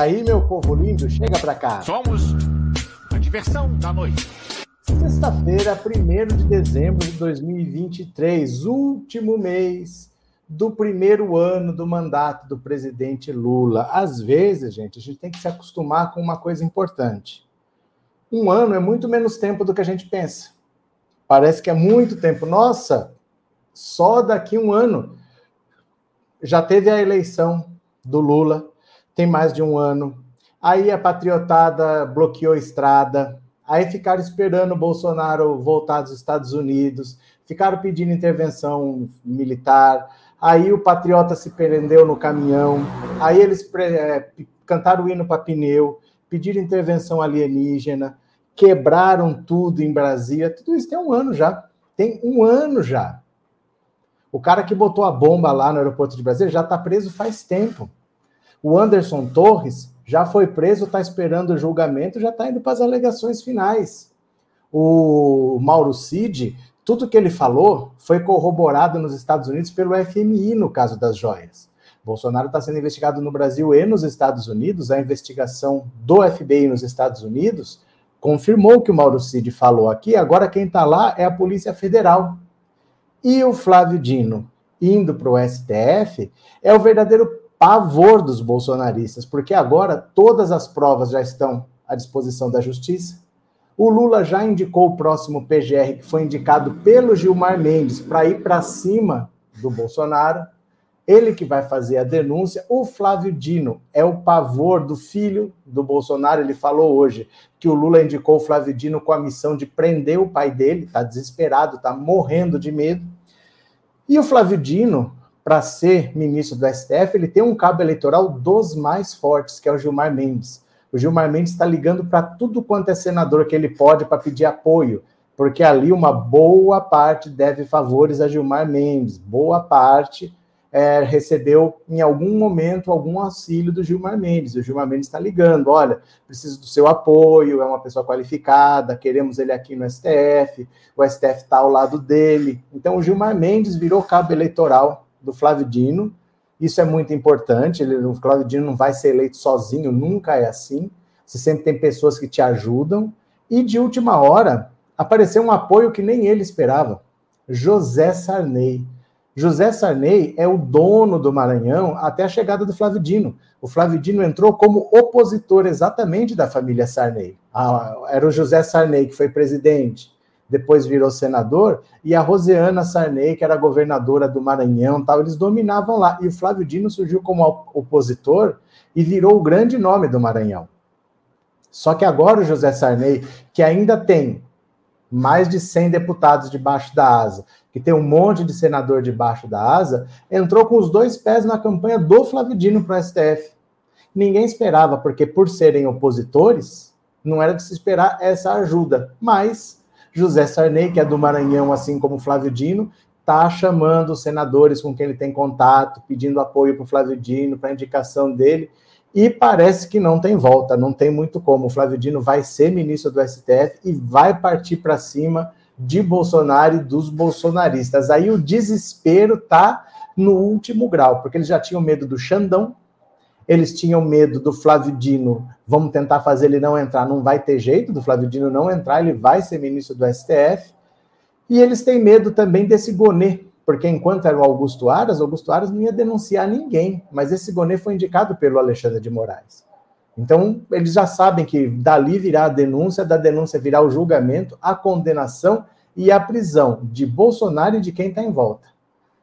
aí, meu povo lindo, chega pra cá. Somos a diversão da noite. Sexta-feira, 1 de dezembro de 2023, último mês do primeiro ano do mandato do presidente Lula. Às vezes, gente, a gente tem que se acostumar com uma coisa importante. Um ano é muito menos tempo do que a gente pensa. Parece que é muito tempo. Nossa, só daqui um ano já teve a eleição do Lula, tem mais de um ano. Aí a patriotada bloqueou a estrada, aí ficaram esperando o Bolsonaro voltar dos Estados Unidos, ficaram pedindo intervenção militar, aí o patriota se prendeu no caminhão, aí eles é, cantaram o hino para pneu, pediram intervenção alienígena, quebraram tudo em Brasília, tudo isso tem um ano já, tem um ano já. O cara que botou a bomba lá no aeroporto de Brasília já está preso faz tempo. O Anderson Torres já foi preso, está esperando o julgamento, já está indo para as alegações finais. O Mauro Cid, tudo que ele falou foi corroborado nos Estados Unidos pelo FMI no caso das joias. Bolsonaro está sendo investigado no Brasil e nos Estados Unidos. A investigação do FBI nos Estados Unidos confirmou o que o Mauro Cid falou aqui. Agora quem está lá é a Polícia Federal. E o Flávio Dino indo para o STF é o verdadeiro pavor dos bolsonaristas, porque agora todas as provas já estão à disposição da justiça. O Lula já indicou o próximo PGR, que foi indicado pelo Gilmar Mendes, para ir para cima do Bolsonaro. Ele que vai fazer a denúncia. O Flávio Dino é o pavor do filho do Bolsonaro. Ele falou hoje que o Lula indicou o Flávio Dino com a missão de prender o pai dele. Está desesperado, está morrendo de medo. E o Flávio Dino, para ser ministro do STF, ele tem um cabo eleitoral dos mais fortes, que é o Gilmar Mendes. O Gilmar Mendes está ligando para tudo quanto é senador que ele pode para pedir apoio, porque ali uma boa parte deve favores a Gilmar Mendes, boa parte é, recebeu em algum momento algum auxílio do Gilmar Mendes. O Gilmar Mendes está ligando: olha, preciso do seu apoio, é uma pessoa qualificada, queremos ele aqui no STF, o STF está ao lado dele. Então, o Gilmar Mendes virou cabo eleitoral do Flávio Dino. Isso é muito importante. Ele, o Flávio Dino não vai ser eleito sozinho, nunca é assim. Você sempre tem pessoas que te ajudam. E de última hora, apareceu um apoio que nem ele esperava. José Sarney. José Sarney é o dono do Maranhão até a chegada do Flávio Dino. O Flávio Dino entrou como opositor exatamente da família Sarney. Ah, era o José Sarney que foi presidente, depois virou senador, e a Roseana Sarney, que era governadora do Maranhão, tal, eles dominavam lá. E o Flávio Dino surgiu como opositor e virou o grande nome do Maranhão. Só que agora o José Sarney, que ainda tem mais de 100 deputados debaixo da asa, que tem um monte de senador debaixo da asa, entrou com os dois pés na campanha do Flávio Dino para o STF. Ninguém esperava, porque por serem opositores, não era de se esperar essa ajuda. Mas José Sarney, que é do Maranhão, assim como Flávio Dino, está chamando os senadores com quem ele tem contato, pedindo apoio para o Flávio Dino, para a indicação dele e parece que não tem volta, não tem muito como. O Flávio Dino vai ser ministro do STF e vai partir para cima de Bolsonaro e dos bolsonaristas. Aí o desespero tá no último grau, porque eles já tinham medo do Xandão, eles tinham medo do Flávio Dino, vamos tentar fazer ele não entrar, não vai ter jeito do Flávio Dino não entrar, ele vai ser ministro do STF. E eles têm medo também desse Gonê, porque enquanto era o Augusto Aras, Augusto Aras não ia denunciar ninguém, mas esse Gonê foi indicado pelo Alexandre de Moraes. Então, eles já sabem que dali virá a denúncia, da denúncia virá o julgamento, a condenação e a prisão de Bolsonaro e de quem está em volta.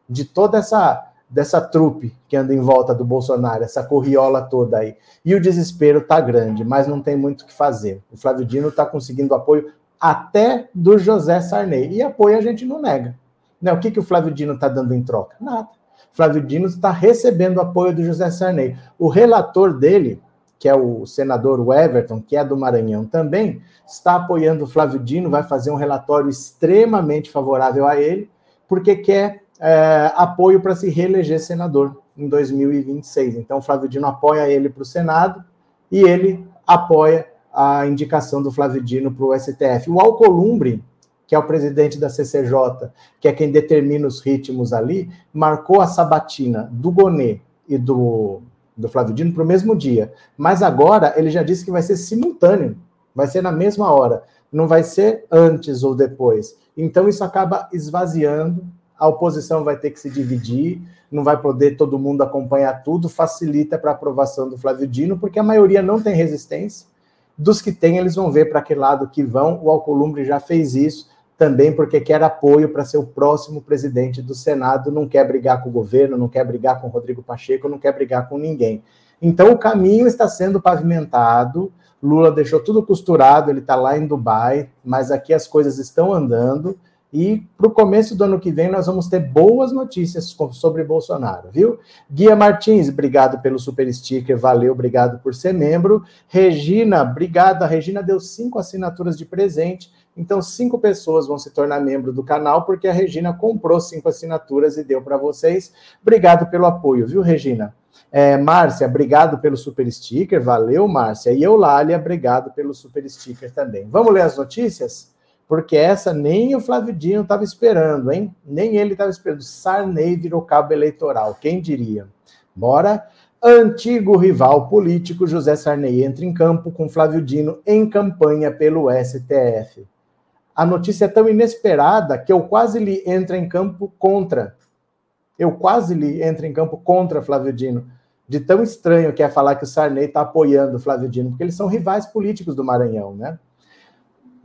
De toda essa dessa trupe que anda em volta do Bolsonaro, essa corriola toda aí. E o desespero está grande, mas não tem muito o que fazer. O Flávio Dino está conseguindo apoio até do José Sarney. E apoio a gente não nega. Né? O que, que o Flávio Dino está dando em troca? Nada. Flávio Dino está recebendo apoio do José Sarney. O relator dele, que é o senador Everton, que é do Maranhão também, está apoiando o Flávio Dino, vai fazer um relatório extremamente favorável a ele, porque quer é, apoio para se reeleger senador em 2026. Então, Flávio Dino apoia ele para o Senado e ele apoia a indicação do Flávio Dino para o STF. O Alcolumbre que é o presidente da CCJ, que é quem determina os ritmos ali, marcou a sabatina do Gonê e do, do Flávio Dino para o mesmo dia. Mas agora ele já disse que vai ser simultâneo, vai ser na mesma hora, não vai ser antes ou depois. Então isso acaba esvaziando, a oposição vai ter que se dividir, não vai poder todo mundo acompanhar tudo, facilita para a aprovação do Flávio Dino, porque a maioria não tem resistência. Dos que tem, eles vão ver para que lado que vão. O Alcolumbre já fez isso também porque quer apoio para ser o próximo presidente do Senado, não quer brigar com o governo, não quer brigar com o Rodrigo Pacheco, não quer brigar com ninguém. Então o caminho está sendo pavimentado. Lula deixou tudo costurado, ele está lá em Dubai, mas aqui as coisas estão andando. E para o começo do ano que vem nós vamos ter boas notícias sobre Bolsonaro, viu? Guia Martins, obrigado pelo super sticker, valeu, obrigado por ser membro. Regina, obrigado. A Regina deu cinco assinaturas de presente. Então, cinco pessoas vão se tornar membro do canal, porque a Regina comprou cinco assinaturas e deu para vocês. Obrigado pelo apoio, viu, Regina? É, Márcia, obrigado pelo super sticker, valeu, Márcia. E Eulália, obrigado pelo super sticker também. Vamos ler as notícias? Porque essa nem o Flávio Dino estava esperando, hein? Nem ele estava esperando. Sarney virou cabo eleitoral, quem diria? Bora. Antigo rival político José Sarney entra em campo com Flávio Dino em campanha pelo STF a notícia é tão inesperada que eu quase li entra em campo contra. Eu quase li entra em campo contra Flávio Dino. De tão estranho que é falar que o Sarney está apoiando o Flávio Dino, porque eles são rivais políticos do Maranhão, né?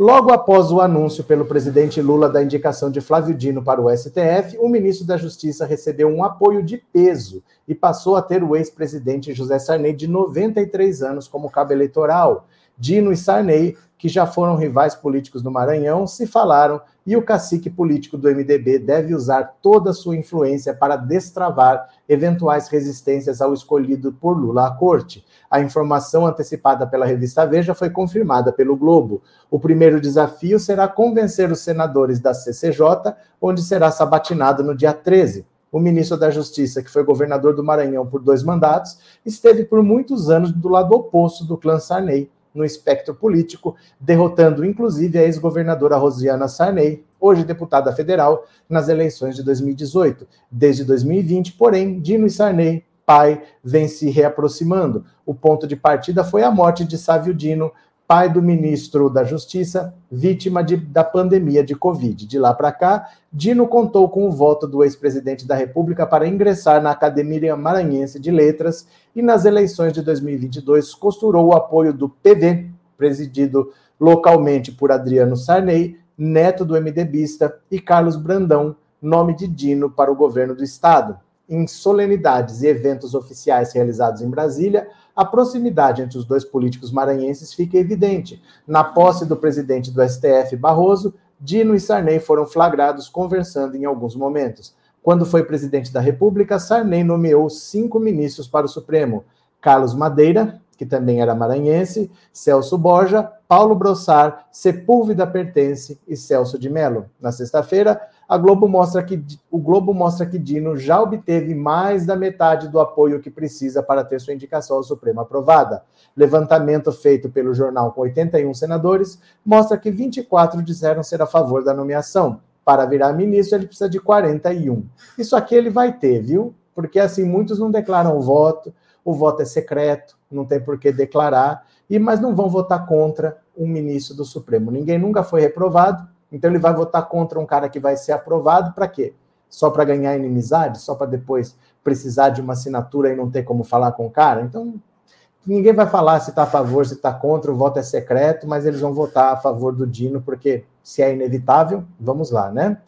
Logo após o anúncio pelo presidente Lula da indicação de Flávio Dino para o STF, o ministro da Justiça recebeu um apoio de peso e passou a ter o ex-presidente José Sarney, de 93 anos, como cabo eleitoral. Dino e Sarney que já foram rivais políticos no Maranhão, se falaram e o cacique político do MDB deve usar toda a sua influência para destravar eventuais resistências ao escolhido por Lula à corte. A informação antecipada pela revista Veja foi confirmada pelo Globo. O primeiro desafio será convencer os senadores da CCJ, onde será sabatinado no dia 13 o ministro da Justiça, que foi governador do Maranhão por dois mandatos, esteve por muitos anos do lado oposto do clã Sarney no espectro político, derrotando inclusive a ex-governadora Rosiana Sarney, hoje deputada federal, nas eleições de 2018. Desde 2020, porém, Dino e Sarney, pai, vem se reaproximando. O ponto de partida foi a morte de Sávio Dino, pai do ministro da Justiça, vítima de, da pandemia de Covid. De lá para cá, Dino contou com o voto do ex-presidente da República para ingressar na Academia Maranhense de Letras e nas eleições de 2022 costurou o apoio do PV, presidido localmente por Adriano Sarney, neto do MDBista, e Carlos Brandão, nome de Dino para o governo do estado. Em solenidades e eventos oficiais realizados em Brasília, a proximidade entre os dois políticos maranhenses fica evidente. Na posse do presidente do STF, Barroso, Dino e Sarney foram flagrados conversando em alguns momentos. Quando foi presidente da República, Sarney nomeou cinco ministros para o Supremo: Carlos Madeira, que também era maranhense, Celso Borja, Paulo Brossar, Sepúlveda Pertence e Celso de Mello. Na sexta-feira, a Globo mostra que o Globo mostra que Dino já obteve mais da metade do apoio que precisa para ter sua indicação ao Supremo aprovada. Levantamento feito pelo jornal com 81 senadores mostra que 24 disseram ser a favor da nomeação. Para virar ministro, ele precisa de 41. Isso aqui ele vai ter, viu? Porque assim muitos não declaram o voto, o voto é secreto, não tem por que declarar, e mas não vão votar contra um ministro do Supremo. Ninguém nunca foi reprovado, então ele vai votar contra um cara que vai ser aprovado para quê? Só para ganhar inimizade? Só para depois precisar de uma assinatura e não ter como falar com o cara? Então, ninguém vai falar se está a favor, se está contra, o voto é secreto, mas eles vão votar a favor do Dino, porque se é inevitável, vamos lá, né?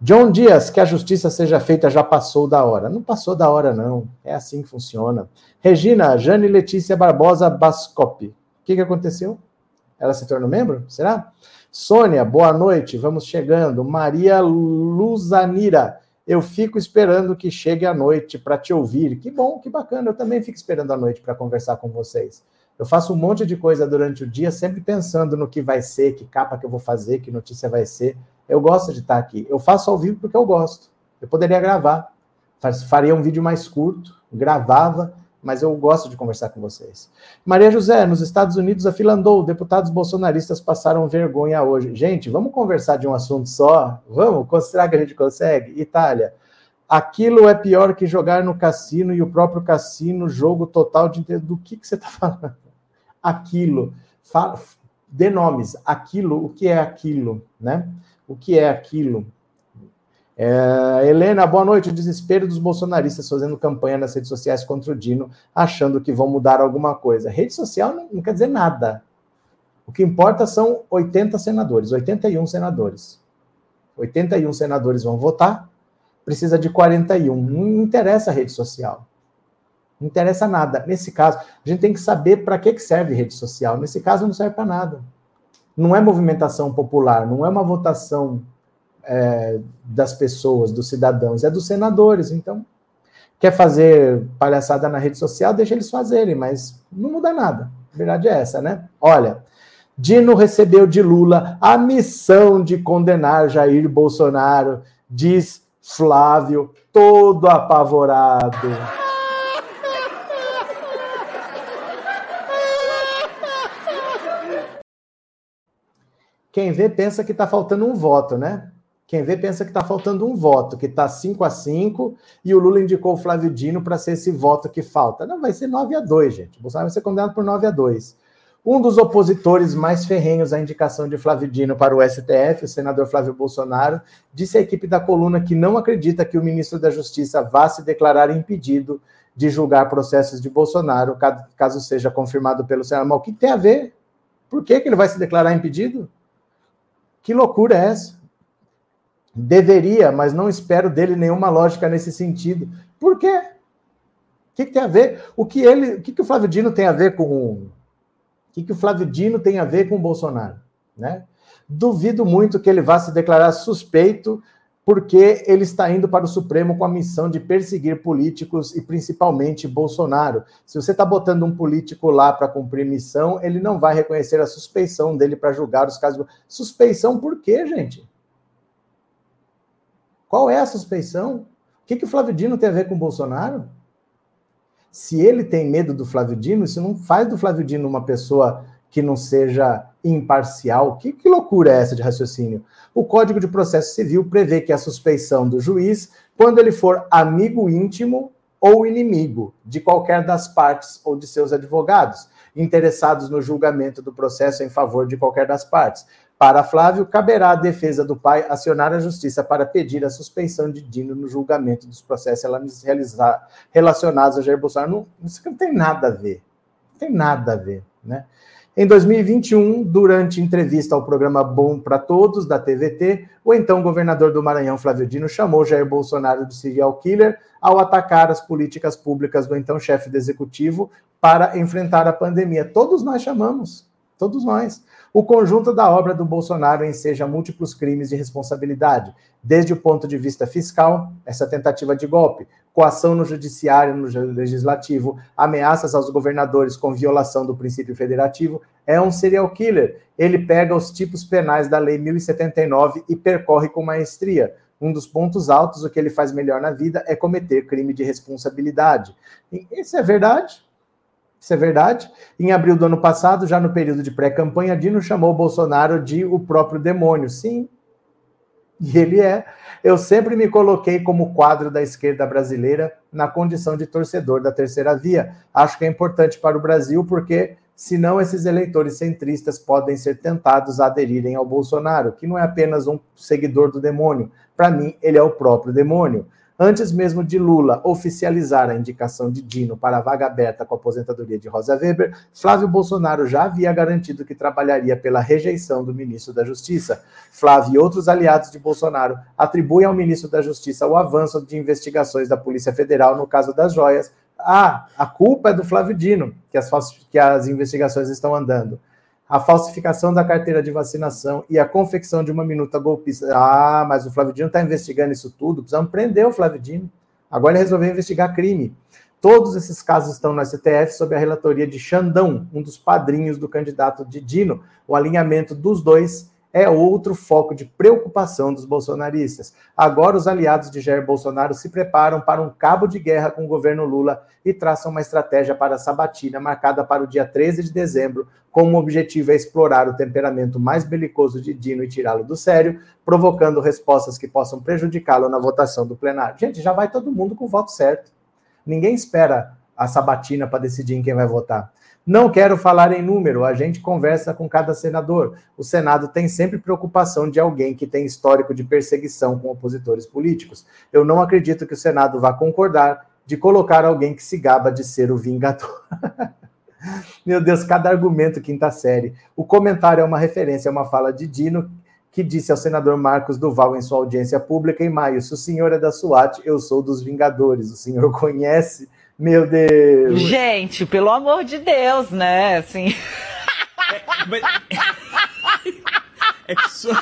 John Dias, que a justiça seja feita já passou da hora. Não passou da hora, não. É assim que funciona. Regina, Jane Letícia Barbosa Bascopi. O que, que aconteceu? Ela se tornou membro? Será? Sônia, boa noite, vamos chegando. Maria Luzanira, eu fico esperando que chegue a noite para te ouvir. Que bom, que bacana, eu também fico esperando a noite para conversar com vocês. Eu faço um monte de coisa durante o dia, sempre pensando no que vai ser, que capa que eu vou fazer, que notícia vai ser. Eu gosto de estar aqui. Eu faço ao vivo porque eu gosto. Eu poderia gravar, faria um vídeo mais curto, gravava mas eu gosto de conversar com vocês. Maria José, nos Estados Unidos a fila andou, deputados bolsonaristas passaram vergonha hoje. Gente, vamos conversar de um assunto só? Vamos? Será que a gente consegue? Itália. Aquilo é pior que jogar no cassino e o próprio cassino, jogo total de. Do que, que você está falando? Aquilo. Fala, dê nomes. Aquilo, o que é aquilo? Né? O que é aquilo? É, Helena, boa noite. O desespero dos bolsonaristas fazendo campanha nas redes sociais contra o Dino, achando que vão mudar alguma coisa. Rede social não, não quer dizer nada. O que importa são 80 senadores, 81 senadores. 81 senadores vão votar precisa de 41. Não interessa a rede social. Não interessa nada. Nesse caso, a gente tem que saber para que serve rede social. Nesse caso, não serve para nada. Não é movimentação popular, não é uma votação é, das pessoas, dos cidadãos, é dos senadores. Então, quer fazer palhaçada na rede social, deixa eles fazerem, mas não muda nada. A verdade é essa, né? Olha, Dino recebeu de Lula a missão de condenar Jair Bolsonaro, diz Flávio, todo apavorado. Quem vê pensa que está faltando um voto, né? Quem vê pensa que está faltando um voto, que está 5 a 5 e o Lula indicou o Flávio Dino para ser esse voto que falta. Não, vai ser 9 a 2, gente. O Bolsonaro vai ser condenado por 9 a 2. Um dos opositores mais ferrenhos à indicação de Flávio Dino para o STF, o senador Flávio Bolsonaro, disse à equipe da coluna que não acredita que o ministro da Justiça vá se declarar impedido de julgar processos de Bolsonaro, caso seja confirmado pelo Senado. Mas o que tem a ver? Por que, que ele vai se declarar impedido? Que loucura é essa? Deveria, mas não espero dele nenhuma lógica nesse sentido. Por quê? O que, que tem a ver? O que ele, o que, que o Flávio Dino tem a ver com que, que o Flávio Dino tem a ver com o Bolsonaro? Né? Duvido muito que ele vá se declarar suspeito, porque ele está indo para o Supremo com a missão de perseguir políticos e principalmente Bolsonaro. Se você está botando um político lá para cumprir missão, ele não vai reconhecer a suspeição dele para julgar os casos. Suspeição por quê, gente? Qual é a suspeição? O que, que o Flávio Dino tem a ver com o Bolsonaro? se ele tem medo do Flávio Dino, isso não faz do Flávio Dino uma pessoa que não seja imparcial. Que, que loucura é essa de raciocínio? O Código de Processo Civil prevê que a suspeição do juiz, quando ele for amigo íntimo ou inimigo de qualquer das partes ou de seus advogados, interessados no julgamento do processo em favor de qualquer das partes. Para Flávio, caberá à defesa do pai acionar a justiça para pedir a suspensão de Dino no julgamento dos processos relacionados a Jair Bolsonaro. Não, isso não tem nada a ver. Não tem nada a ver, né? Em 2021, durante entrevista ao programa Bom para Todos, da TVT, o então governador do Maranhão, Flávio Dino, chamou Jair Bolsonaro de serial killer ao atacar as políticas públicas do então chefe do executivo para enfrentar a pandemia. Todos nós chamamos, todos nós o conjunto da obra do Bolsonaro enseja múltiplos crimes de responsabilidade, desde o ponto de vista fiscal, essa tentativa de golpe, coação no judiciário, no legislativo, ameaças aos governadores com violação do princípio federativo, é um serial killer. Ele pega os tipos penais da Lei 1079 e percorre com maestria. Um dos pontos altos, o que ele faz melhor na vida é cometer crime de responsabilidade. Isso é verdade? Isso é verdade. Em abril do ano passado, já no período de pré-campanha, Dino chamou Bolsonaro de o próprio demônio. Sim, e ele é. Eu sempre me coloquei como quadro da esquerda brasileira na condição de torcedor da terceira via. Acho que é importante para o Brasil, porque senão esses eleitores centristas podem ser tentados a aderirem ao Bolsonaro, que não é apenas um seguidor do demônio. Para mim, ele é o próprio demônio. Antes mesmo de Lula oficializar a indicação de Dino para a vaga aberta com a aposentadoria de Rosa Weber, Flávio Bolsonaro já havia garantido que trabalharia pela rejeição do ministro da Justiça. Flávio e outros aliados de Bolsonaro atribuem ao ministro da Justiça o avanço de investigações da Polícia Federal no caso das joias. Ah, a culpa é do Flávio Dino, que as, que as investigações estão andando a falsificação da carteira de vacinação e a confecção de uma minuta golpista. Ah, mas o Flávio Dino está investigando isso tudo, precisamos prender o Flávio Dino. Agora ele resolveu investigar crime. Todos esses casos estão no STF sob a relatoria de Xandão, um dos padrinhos do candidato de Dino. O alinhamento dos dois é outro foco de preocupação dos bolsonaristas. Agora, os aliados de Jair Bolsonaro se preparam para um cabo de guerra com o governo Lula e traçam uma estratégia para a sabatina marcada para o dia 13 de dezembro, com o objetivo é explorar o temperamento mais belicoso de Dino e tirá-lo do sério, provocando respostas que possam prejudicá-lo na votação do plenário. Gente, já vai todo mundo com o voto certo. Ninguém espera a sabatina para decidir em quem vai votar. Não quero falar em número, a gente conversa com cada senador. O Senado tem sempre preocupação de alguém que tem histórico de perseguição com opositores políticos. Eu não acredito que o Senado vá concordar de colocar alguém que se gaba de ser o vingador. Meu Deus, cada argumento quinta série. O comentário é uma referência a uma fala de Dino, que disse ao senador Marcos Duval em sua audiência pública em maio: Se o senhor é da SWAT, eu sou dos Vingadores. O senhor conhece meu Deus. Gente, pelo amor de Deus, né? Assim. É, mas... é que só...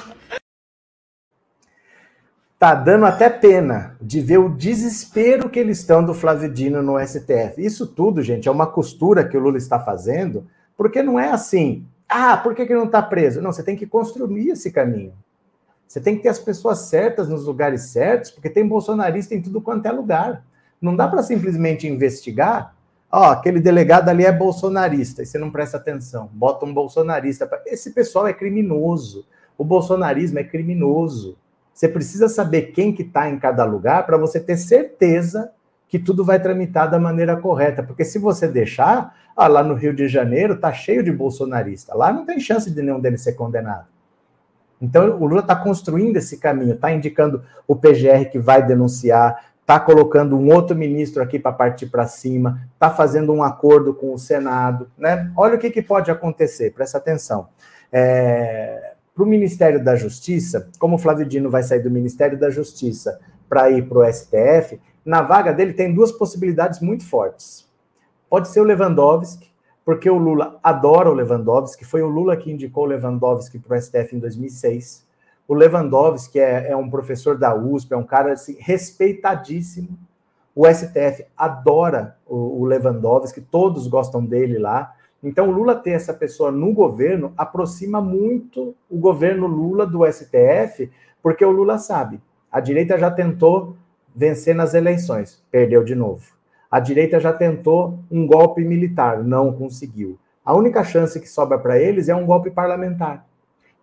Tá dando até pena de ver o desespero que eles estão do Flávio Dino no STF. Isso tudo, gente, é uma costura que o Lula está fazendo, porque não é assim. Ah, por que, que não está preso? Não, você tem que construir esse caminho. Você tem que ter as pessoas certas nos lugares certos, porque tem bolsonarista em tudo quanto é lugar. Não dá para simplesmente investigar. Ó, aquele delegado ali é bolsonarista, e você não presta atenção, bota um bolsonarista. Pra... Esse pessoal é criminoso. O bolsonarismo é criminoso. Você precisa saber quem que está em cada lugar para você ter certeza que tudo vai tramitar da maneira correta. Porque se você deixar, ah, lá no Rio de Janeiro tá cheio de bolsonarista. Lá não tem chance de nenhum deles ser condenado. Então o Lula está construindo esse caminho, está indicando o PGR que vai denunciar, está colocando um outro ministro aqui para partir para cima, está fazendo um acordo com o Senado, né? Olha o que, que pode acontecer, presta atenção. É, para o Ministério da Justiça, como o Flávio Dino vai sair do Ministério da Justiça para ir para o STF, na vaga dele tem duas possibilidades muito fortes. Pode ser o Lewandowski, porque o Lula adora o Lewandowski, foi o Lula que indicou o Lewandowski para o STF em 2006. O Lewandowski é, é um professor da USP, é um cara assim, respeitadíssimo. O STF adora o, o Lewandowski, todos gostam dele lá. Então, o Lula ter essa pessoa no governo aproxima muito o governo Lula do STF, porque o Lula sabe. A direita já tentou vencer nas eleições, perdeu de novo. A direita já tentou um golpe militar, não conseguiu. A única chance que sobra para eles é um golpe parlamentar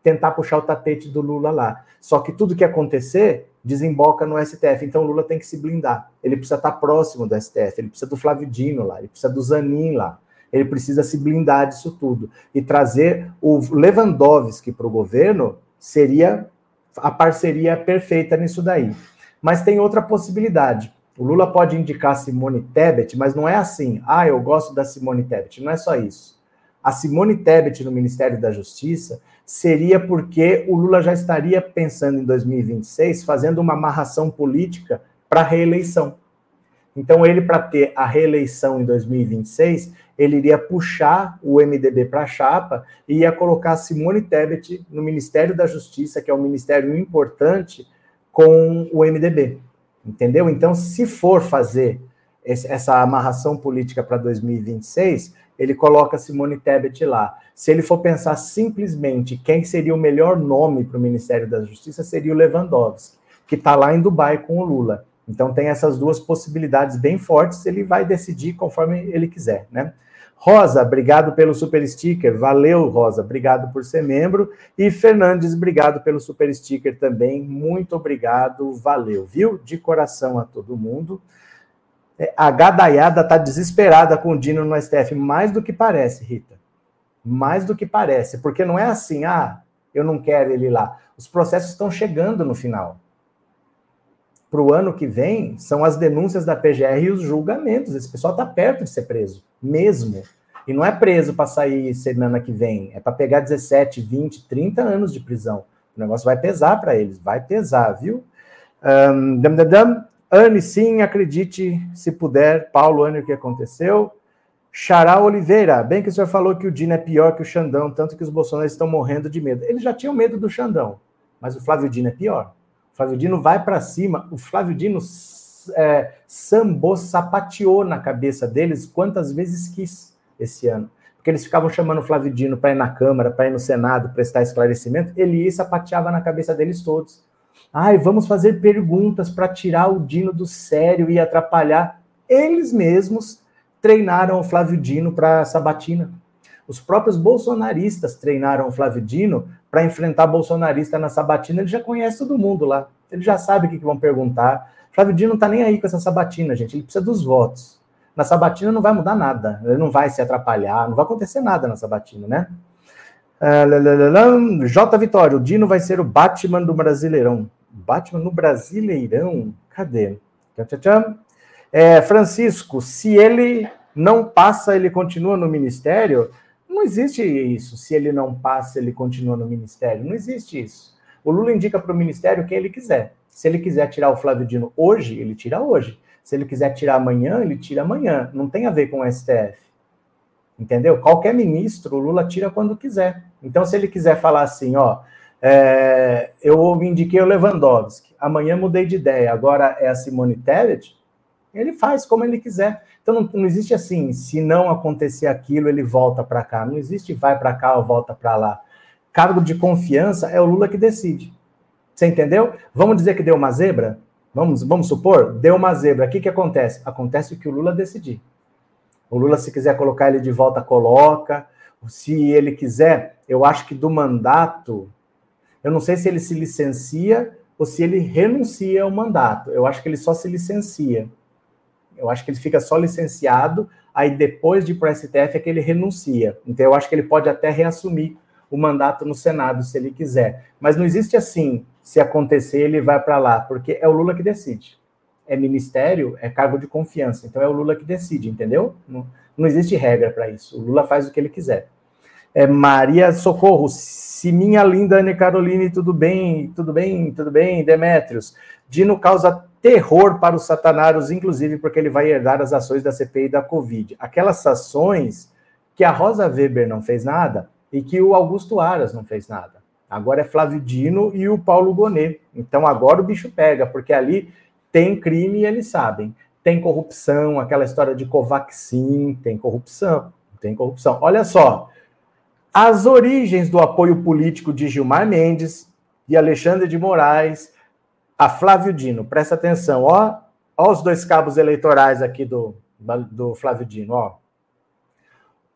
tentar puxar o tapete do Lula lá. Só que tudo que acontecer desemboca no STF. Então o Lula tem que se blindar. Ele precisa estar próximo do STF, ele precisa do Flávio Dino lá, ele precisa do Zanin lá. Ele precisa se blindar disso tudo. E trazer o Lewandowski para o governo seria a parceria perfeita nisso daí. Mas tem outra possibilidade. O Lula pode indicar Simone Tebet, mas não é assim. Ah, eu gosto da Simone Tebet. Não é só isso. A Simone Tebet no Ministério da Justiça seria porque o Lula já estaria pensando em 2026 fazendo uma amarração política para a reeleição. Então, ele, para ter a reeleição em 2026, ele iria puxar o MDB para a chapa e ia colocar Simone Tebet no Ministério da Justiça, que é um ministério importante, com o MDB. Entendeu? Então, se for fazer essa amarração política para 2026, ele coloca Simone Tebet lá. Se ele for pensar simplesmente quem seria o melhor nome para o Ministério da Justiça, seria o Lewandowski, que está lá em Dubai com o Lula. Então tem essas duas possibilidades bem fortes, ele vai decidir conforme ele quiser, né? Rosa, obrigado pelo super sticker. Valeu, Rosa. Obrigado por ser membro. E Fernandes, obrigado pelo super sticker também. Muito obrigado. Valeu, viu? De coração a todo mundo. A gadaiada está desesperada com o Dino no STF, mais do que parece, Rita. Mais do que parece, porque não é assim, ah, eu não quero ele lá. Os processos estão chegando no final. Para o ano que vem, são as denúncias da PGR e os julgamentos. Esse pessoal está perto de ser preso, mesmo. E não é preso para sair semana que vem, é para pegar 17, 20, 30 anos de prisão. O negócio vai pesar para eles, vai pesar, viu? Um, dam, dam, dam. Anne, sim, acredite, se puder. Paulo, Anne, o que aconteceu? Xará Oliveira, bem que o senhor falou que o Dino é pior que o Xandão, tanto que os bolsonaristas estão morrendo de medo. Eles já tinham medo do Xandão, mas o Flávio Dino é pior. O Flávio Dino vai para cima, o Flávio Dino é, sambou, sapateou na cabeça deles quantas vezes quis esse ano. porque eles ficavam chamando o Flávio Dino para ir na Câmara, para ir no Senado, prestar esclarecimento, ele ia e sapateava na cabeça deles todos. Ai, vamos fazer perguntas para tirar o Dino do sério e atrapalhar. Eles mesmos treinaram o Flávio Dino para sabatina. Os próprios bolsonaristas treinaram o Flávio Dino para enfrentar bolsonarista na sabatina. Ele já conhece todo mundo lá. Ele já sabe o que, que vão perguntar. Flávio Dino não está nem aí com essa sabatina, gente. Ele precisa dos votos. Na sabatina não vai mudar nada. Ele não vai se atrapalhar. Não vai acontecer nada na sabatina, né? Uh, J. Vitória, o Dino vai ser o Batman do Brasileirão. Batman no Brasileirão? Cadê? Tchau. É, Francisco, se ele não passa, ele continua no ministério? Não existe isso. Se ele não passa, ele continua no ministério. Não existe isso. O Lula indica para o ministério quem ele quiser. Se ele quiser tirar o Flávio Dino hoje, ele tira hoje. Se ele quiser tirar amanhã, ele tira amanhã. Não tem a ver com o STF. Entendeu? Qualquer ministro, o Lula tira quando quiser. Então, se ele quiser falar assim, ó, é, eu indiquei o Lewandowski, amanhã mudei de ideia, agora é a Simone Tebet, ele faz como ele quiser. Então não, não existe assim, se não acontecer aquilo, ele volta para cá. Não existe vai para cá ou volta para lá. Cargo de confiança é o Lula que decide. Você entendeu? Vamos dizer que deu uma zebra? Vamos, vamos supor? Deu uma zebra. O que, que acontece? Acontece o que o Lula decidir. O Lula, se quiser colocar ele de volta, coloca. Se ele quiser, eu acho que do mandato, eu não sei se ele se licencia ou se ele renuncia ao mandato. Eu acho que ele só se licencia. Eu acho que ele fica só licenciado, aí depois de ir para o STF é que ele renuncia. Então eu acho que ele pode até reassumir o mandato no Senado, se ele quiser. Mas não existe assim, se acontecer, ele vai para lá, porque é o Lula que decide. É ministério, é cargo de confiança. Então é o Lula que decide, entendeu? Não, não existe regra para isso. O Lula faz o que ele quiser. É Maria Socorro, se minha linda Ana Caroline, tudo bem, tudo bem, tudo bem, Demétrios. Dino causa terror para os satanários, inclusive porque ele vai herdar as ações da CPI da Covid. Aquelas ações que a Rosa Weber não fez nada e que o Augusto Aras não fez nada. Agora é Flávio Dino e o Paulo Gonet. Então agora o bicho pega, porque ali tem crime e eles sabem. Tem corrupção, aquela história de Covaxin, tem corrupção, tem corrupção. Olha só, as origens do apoio político de Gilmar Mendes e Alexandre de Moraes a Flávio Dino. Presta atenção, ó, ó os dois cabos eleitorais aqui do, do Flávio Dino, ó.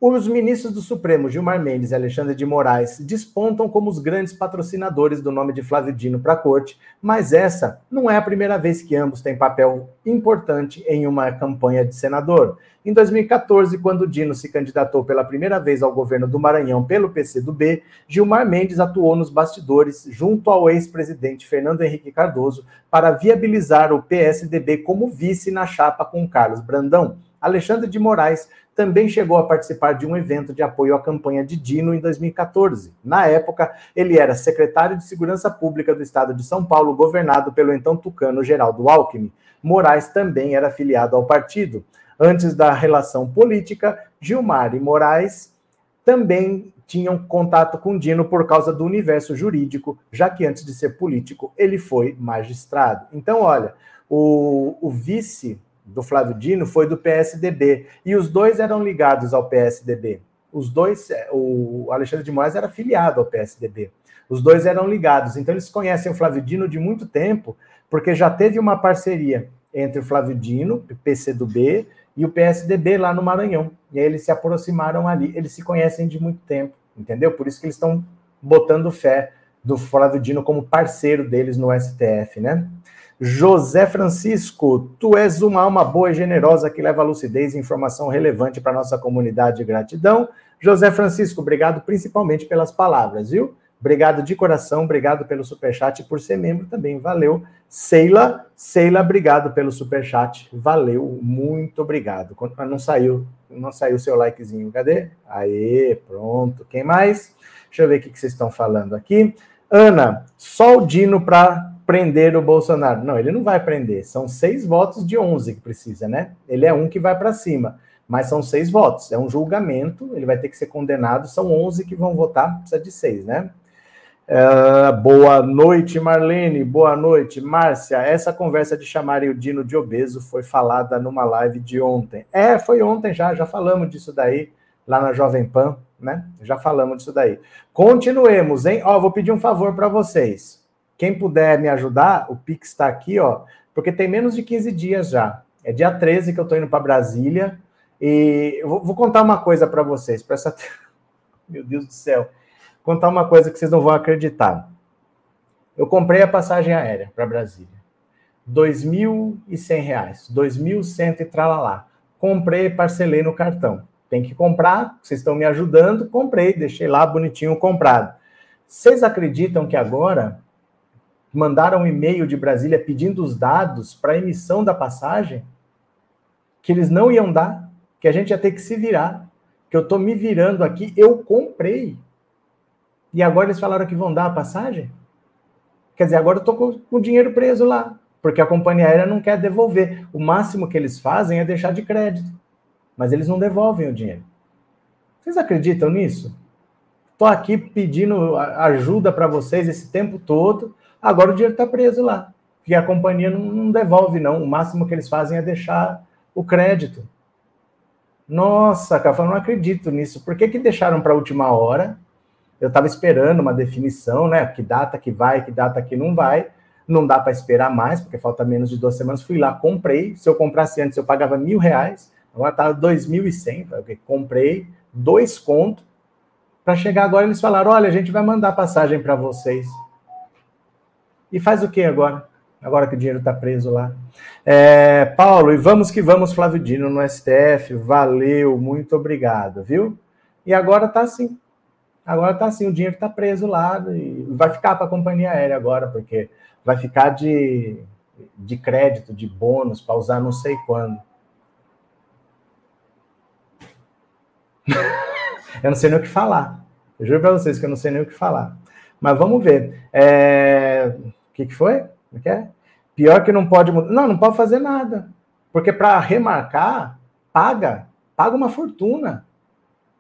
Os ministros do Supremo, Gilmar Mendes e Alexandre de Moraes, despontam como os grandes patrocinadores do nome de Flávio Dino para a corte, mas essa não é a primeira vez que ambos têm papel importante em uma campanha de senador. Em 2014, quando Dino se candidatou pela primeira vez ao governo do Maranhão pelo PCdoB, Gilmar Mendes atuou nos bastidores junto ao ex-presidente Fernando Henrique Cardoso para viabilizar o PSDB como vice na chapa com Carlos Brandão. Alexandre de Moraes também chegou a participar de um evento de apoio à campanha de Dino em 2014. Na época, ele era secretário de Segurança Pública do Estado de São Paulo, governado pelo então tucano Geraldo Alckmin. Moraes também era filiado ao partido. Antes da relação política, Gilmar e Moraes também tinham contato com Dino por causa do universo jurídico, já que antes de ser político, ele foi magistrado. Então, olha, o, o vice do Flávio Dino foi do PSDB. E os dois eram ligados ao PSDB. Os dois, é, o Alexandre de Moraes era filiado ao PSDB. Os dois eram ligados. Então eles conhecem o Flávio Dino de muito tempo, porque já teve uma parceria entre o Flávio Dino, PCdoB, e o PSDB lá no Maranhão. E aí eles se aproximaram ali. Eles se conhecem de muito tempo, entendeu? Por isso que eles estão botando fé do Flávio Dino como parceiro deles no STF, né? José Francisco, tu és uma alma boa e generosa que leva lucidez e informação relevante para nossa comunidade. Gratidão. José Francisco, obrigado principalmente pelas palavras, viu? Obrigado de coração, obrigado pelo superchat e por ser membro também, valeu. Seila, Seila, obrigado pelo superchat, valeu, muito obrigado. Não saiu, não saiu seu likezinho, cadê? Aê, pronto. Quem mais? Deixa eu ver o que vocês estão falando aqui. Ana, só o Dino para prender o Bolsonaro. Não, ele não vai prender. São seis votos de onze que precisa, né? Ele é um que vai para cima. Mas são seis votos. É um julgamento. Ele vai ter que ser condenado. São onze que vão votar. Precisa de seis, né? Uh, boa noite, Marlene. Boa noite, Márcia. Essa conversa de chamar o Dino de obeso foi falada numa live de ontem. É, foi ontem já. Já falamos disso daí. lá na Jovem Pan, né? Já falamos disso daí. Continuemos, hein? Ó, vou pedir um favor para vocês. Quem puder me ajudar, o Pix está aqui, ó, porque tem menos de 15 dias já. É dia 13 que eu estou indo para Brasília. E eu vou, vou contar uma coisa para vocês. Presta... Meu Deus do céu. Contar uma coisa que vocês não vão acreditar. Eu comprei a passagem aérea para Brasília. R$ 2.100, 2.100 e tralalá. Comprei, parcelei no cartão. Tem que comprar, vocês estão me ajudando, comprei, deixei lá bonitinho comprado. Vocês acreditam que agora mandaram um e-mail de Brasília pedindo os dados para emissão da passagem? Que eles não iam dar, que a gente ia ter que se virar, que eu estou me virando aqui, eu comprei. E agora eles falaram que vão dar a passagem? Quer dizer, agora eu estou com o dinheiro preso lá, porque a companhia aérea não quer devolver. O máximo que eles fazem é deixar de crédito, mas eles não devolvem o dinheiro. Vocês acreditam nisso? Estou aqui pedindo ajuda para vocês esse tempo todo, agora o dinheiro está preso lá, porque a companhia não, não devolve, não. O máximo que eles fazem é deixar o crédito. Nossa, cara, eu não acredito nisso. Por que, que deixaram para a última hora? Eu estava esperando uma definição, né? Que data que vai, que data que não vai. Não dá para esperar mais, porque falta menos de duas semanas. Fui lá, comprei. Se eu comprasse antes, eu pagava mil reais. Agora está dois mil e cem. Comprei dois contos. Para chegar agora, eles falaram: olha, a gente vai mandar passagem para vocês. E faz o que agora? Agora que o dinheiro está preso lá. É, Paulo, e vamos que vamos, Flávio Dino, no STF. Valeu, muito obrigado, viu? E agora está assim. Agora tá assim, o dinheiro está preso lá e vai ficar para a companhia aérea agora, porque vai ficar de, de crédito, de bônus, para usar não sei quando. eu não sei nem o que falar. Eu juro para vocês que eu não sei nem o que falar. Mas vamos ver. É... O que, que foi? O que é? Pior que não pode mudar. Não, não pode fazer nada. Porque para remarcar, paga. Paga uma fortuna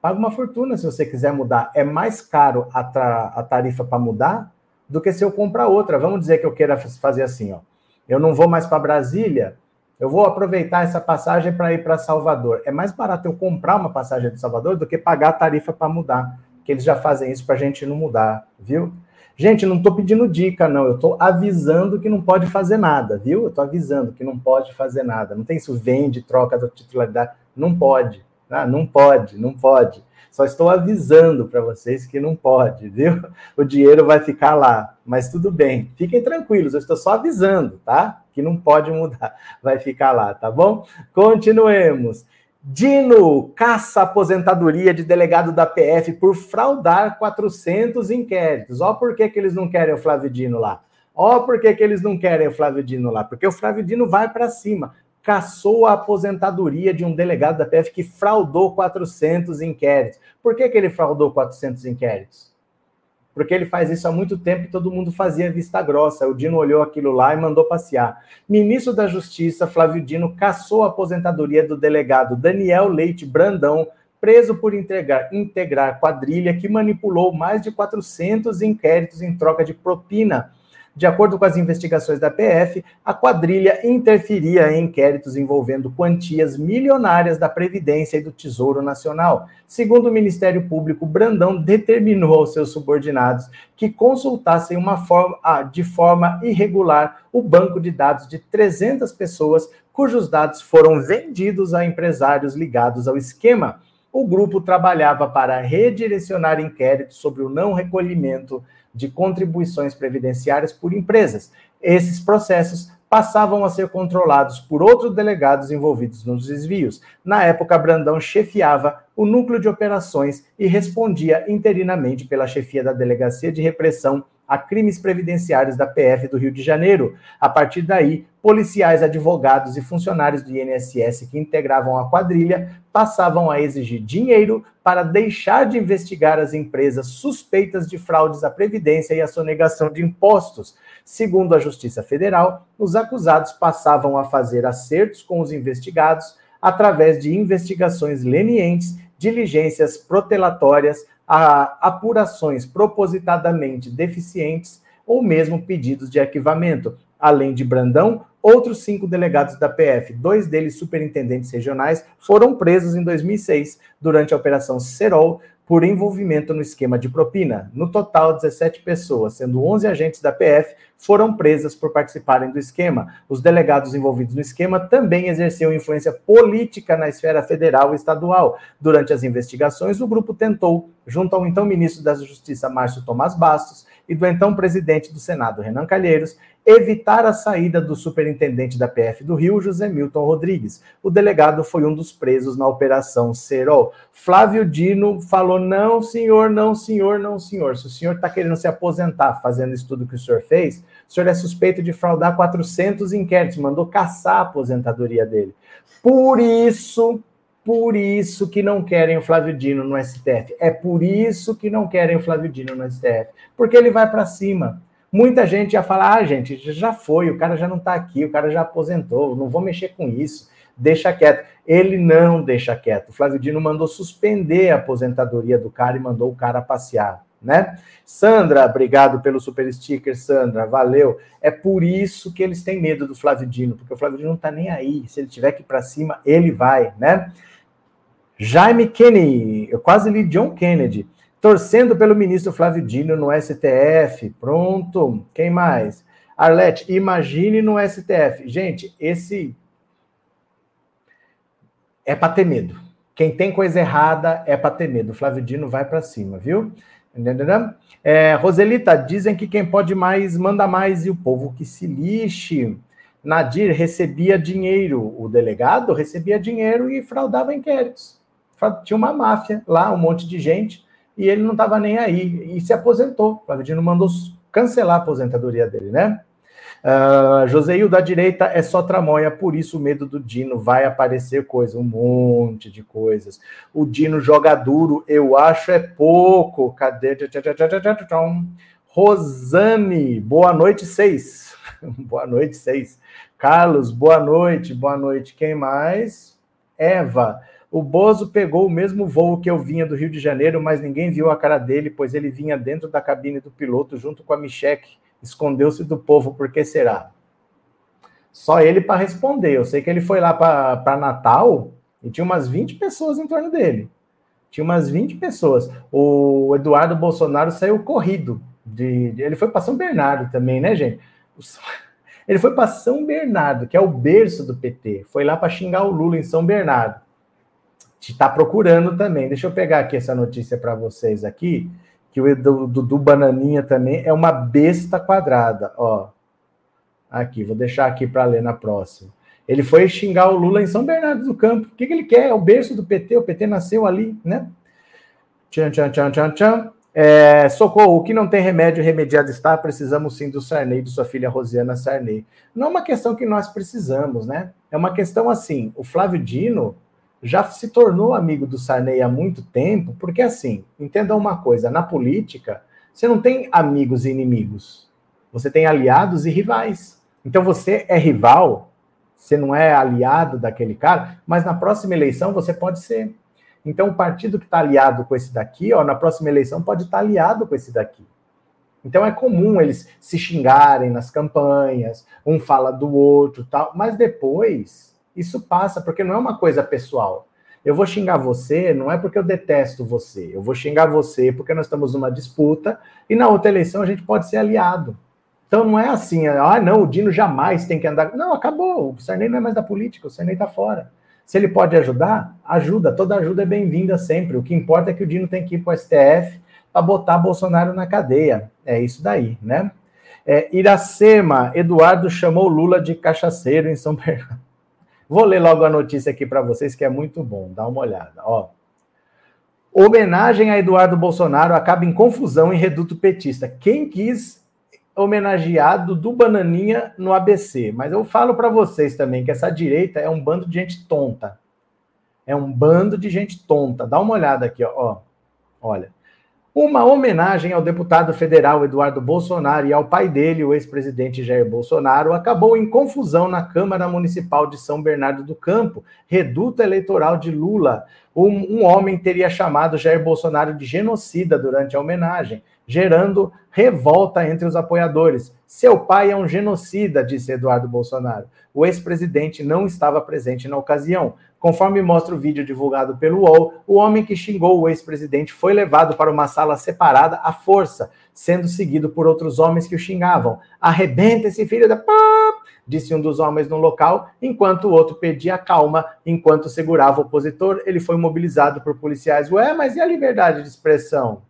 paga uma fortuna se você quiser mudar. É mais caro a, ta a tarifa para mudar do que se eu comprar outra. Vamos dizer que eu queira fazer assim, ó. Eu não vou mais para Brasília, eu vou aproveitar essa passagem para ir para Salvador. É mais barato eu comprar uma passagem de Salvador do que pagar a tarifa para mudar, que eles já fazem isso para a gente não mudar, viu? Gente, não estou pedindo dica, não. Eu estou avisando que não pode fazer nada, viu? Eu estou avisando que não pode fazer nada. Não tem isso, vende, troca da titularidade. Não pode. Ah, não pode, não pode. Só estou avisando para vocês que não pode, viu? O dinheiro vai ficar lá, mas tudo bem. Fiquem tranquilos, eu estou só avisando, tá? Que não pode mudar, vai ficar lá, tá bom? Continuemos. Dino caça aposentadoria de delegado da PF por fraudar 400 inquéritos. Ó, por que, que eles não querem o Flávio Dino lá? Ó, por que, que eles não querem o Flávio Dino lá? Porque o Flávio Dino vai para cima caçou a aposentadoria de um delegado da PF que fraudou 400 inquéritos. Por que, que ele fraudou 400 inquéritos? Porque ele faz isso há muito tempo e todo mundo fazia vista grossa. O Dino olhou aquilo lá e mandou passear. Ministro da Justiça, Flávio Dino, caçou a aposentadoria do delegado Daniel Leite Brandão, preso por integrar, integrar quadrilha que manipulou mais de 400 inquéritos em troca de propina de acordo com as investigações da PF, a quadrilha interferia em inquéritos envolvendo quantias milionárias da Previdência e do Tesouro Nacional. Segundo o Ministério Público, Brandão determinou aos seus subordinados que consultassem forma, ah, de forma irregular o banco de dados de 300 pessoas cujos dados foram vendidos a empresários ligados ao esquema. O grupo trabalhava para redirecionar inquéritos sobre o não recolhimento de contribuições previdenciárias por empresas. Esses processos passavam a ser controlados por outros delegados envolvidos nos desvios. Na época, Brandão chefiava o núcleo de operações e respondia interinamente pela chefia da Delegacia de Repressão a crimes previdenciários da PF do Rio de Janeiro. A partir daí, policiais, advogados e funcionários do INSS que integravam a quadrilha passavam a exigir dinheiro para deixar de investigar as empresas suspeitas de fraudes à Previdência e à sonegação de impostos. Segundo a Justiça Federal, os acusados passavam a fazer acertos com os investigados através de investigações lenientes, diligências protelatórias, a apurações propositadamente deficientes ou mesmo pedidos de arquivamento. Além de Brandão, Outros cinco delegados da PF, dois deles superintendentes regionais, foram presos em 2006 durante a Operação Serol por envolvimento no esquema de propina. No total, 17 pessoas, sendo 11 agentes da PF, foram presas por participarem do esquema. Os delegados envolvidos no esquema também exerciam influência política na esfera federal e estadual. Durante as investigações, o grupo tentou, junto ao então ministro da Justiça, Márcio Tomás Bastos, e do então presidente do Senado, Renan Calheiros, evitar a saída do superintendente da PF do Rio, José Milton Rodrigues. O delegado foi um dos presos na Operação Serol. Flávio Dino falou: não, senhor, não, senhor, não, senhor. Se o senhor está querendo se aposentar fazendo isso tudo que o senhor fez, o senhor é suspeito de fraudar 400 inquéritos, mandou caçar a aposentadoria dele. Por isso, por isso que não querem o Flávio Dino no STF. É por isso que não querem o Flávio Dino no STF. Porque ele vai para cima. Muita gente ia falar: ah, gente, já foi, o cara já não está aqui, o cara já aposentou, não vou mexer com isso, deixa quieto. Ele não deixa quieto. O Flávio Dino mandou suspender a aposentadoria do cara e mandou o cara passear. Né? Sandra, obrigado pelo super sticker, Sandra, valeu. É por isso que eles têm medo do Flávio Dino, porque o Flávio Dino não tá nem aí. Se ele tiver que ir para cima, ele vai, né? Jaime Kennedy, eu quase li John Kennedy torcendo pelo ministro Flávio Dino no STF. Pronto. Quem mais? Arlete, imagine no STF. Gente, esse é para ter medo. Quem tem coisa errada é para ter medo. Flávio Dino vai para cima, viu? É, Roselita, dizem que quem pode mais manda mais e o povo que se lixe. Nadir recebia dinheiro, o delegado recebia dinheiro e fraudava inquéritos. Tinha uma máfia lá, um monte de gente e ele não estava nem aí e se aposentou. O Flávio Dino mandou cancelar a aposentadoria dele, né? Uh, da direita é só tramóia, por isso o medo do Dino vai aparecer coisa, um monte de coisas. O Dino joga duro, eu acho é pouco. Cadê? Rosane, boa noite, seis. boa noite, seis. Carlos, boa noite, boa noite. Quem mais? Eva, o Bozo pegou o mesmo voo que eu vinha do Rio de Janeiro, mas ninguém viu a cara dele, pois ele vinha dentro da cabine do piloto junto com a Micheque. Escondeu-se do povo, por que será? Só ele para responder. Eu sei que ele foi lá para Natal e tinha umas 20 pessoas em torno dele. Tinha umas 20 pessoas. O Eduardo Bolsonaro saiu corrido. De, ele foi para São Bernardo também, né, gente? Ele foi para São Bernardo, que é o berço do PT. Foi lá para xingar o Lula em São Bernardo está procurando também. Deixa eu pegar aqui essa notícia para vocês aqui, que o Dudu Bananinha também é uma besta quadrada, ó. Aqui, vou deixar aqui para ler na próxima. Ele foi xingar o Lula em São Bernardo do Campo. O que, que ele quer? É o berço do PT, o PT nasceu ali, né? Tchan, tchan, tchan, tchan, tchan. É, socorro, o que não tem remédio remediado está, precisamos sim do Sarney, de sua filha Rosiana Sarney. Não é uma questão que nós precisamos, né? É uma questão assim, o Flávio Dino, já se tornou amigo do Sarney há muito tempo, porque assim, entenda uma coisa, na política, você não tem amigos e inimigos. Você tem aliados e rivais. Então você é rival, você não é aliado daquele cara, mas na próxima eleição você pode ser. Então o partido que está aliado com esse daqui, ó, na próxima eleição pode estar tá aliado com esse daqui. Então é comum eles se xingarem nas campanhas, um fala do outro, tal, mas depois isso passa, porque não é uma coisa pessoal. Eu vou xingar você, não é porque eu detesto você. Eu vou xingar você porque nós estamos numa disputa e na outra eleição a gente pode ser aliado. Então não é assim, ah, não, o Dino jamais tem que andar. Não, acabou. O Sarney não é mais da política, o Sarney está fora. Se ele pode ajudar, ajuda. Toda ajuda é bem-vinda sempre. O que importa é que o Dino tem que ir para o STF para botar Bolsonaro na cadeia. É isso daí, né? É, Iracema, Eduardo chamou Lula de cachaceiro em São Bernardo. Vou ler logo a notícia aqui para vocês, que é muito bom. Dá uma olhada. Ó. Homenagem a Eduardo Bolsonaro acaba em confusão em reduto petista. Quem quis homenageado do Bananinha no ABC? Mas eu falo para vocês também que essa direita é um bando de gente tonta. É um bando de gente tonta. Dá uma olhada aqui, ó. Olha. Uma homenagem ao deputado federal Eduardo Bolsonaro e ao pai dele, o ex-presidente Jair Bolsonaro, acabou em confusão na Câmara Municipal de São Bernardo do Campo, reduto eleitoral de Lula. Um, um homem teria chamado Jair Bolsonaro de genocida durante a homenagem, gerando revolta entre os apoiadores. Seu pai é um genocida, disse Eduardo Bolsonaro. O ex-presidente não estava presente na ocasião. Conforme mostra o vídeo divulgado pelo UOL, o homem que xingou o ex-presidente foi levado para uma sala separada à força, sendo seguido por outros homens que o xingavam. Arrebenta esse filho da disse um dos homens no local, enquanto o outro pedia calma, enquanto segurava o opositor, ele foi mobilizado por policiais. Ué, mas e a liberdade de expressão?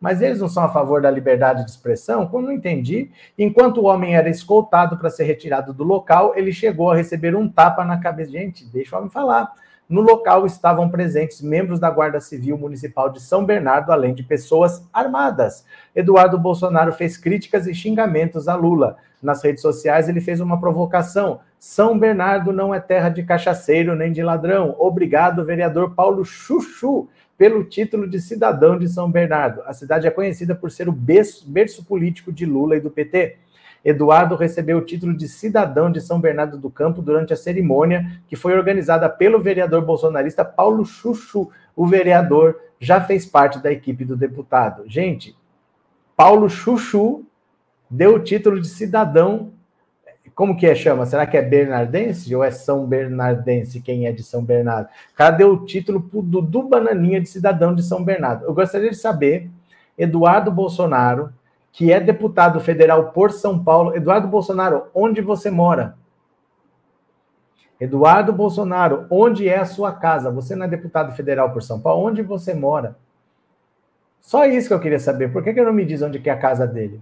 Mas eles não são a favor da liberdade de expressão? Como não entendi? Enquanto o homem era escoltado para ser retirado do local, ele chegou a receber um tapa na cabeça. Gente, deixa o homem falar. No local estavam presentes membros da Guarda Civil Municipal de São Bernardo, além de pessoas armadas. Eduardo Bolsonaro fez críticas e xingamentos a Lula. Nas redes sociais, ele fez uma provocação. São Bernardo não é terra de cachaceiro nem de ladrão. Obrigado, vereador Paulo Chuchu, pelo título de cidadão de São Bernardo. A cidade é conhecida por ser o berço, político de Lula e do PT. Eduardo recebeu o título de cidadão de São Bernardo do Campo durante a cerimônia que foi organizada pelo vereador bolsonarista Paulo Chuchu. O vereador já fez parte da equipe do deputado. Gente, Paulo Chuchu deu o título de cidadão. Como que é chama? Será que é bernardense ou é São Bernardense quem é de São Bernardo? Deu o título pro Dudu Bananinha de cidadão de São Bernardo. Eu gostaria de saber, Eduardo Bolsonaro, que é deputado federal por São Paulo. Eduardo Bolsonaro, onde você mora? Eduardo Bolsonaro, onde é a sua casa? Você não é deputado federal por São Paulo? Onde você mora? Só isso que eu queria saber. Por que, que não me diz onde é a casa dele?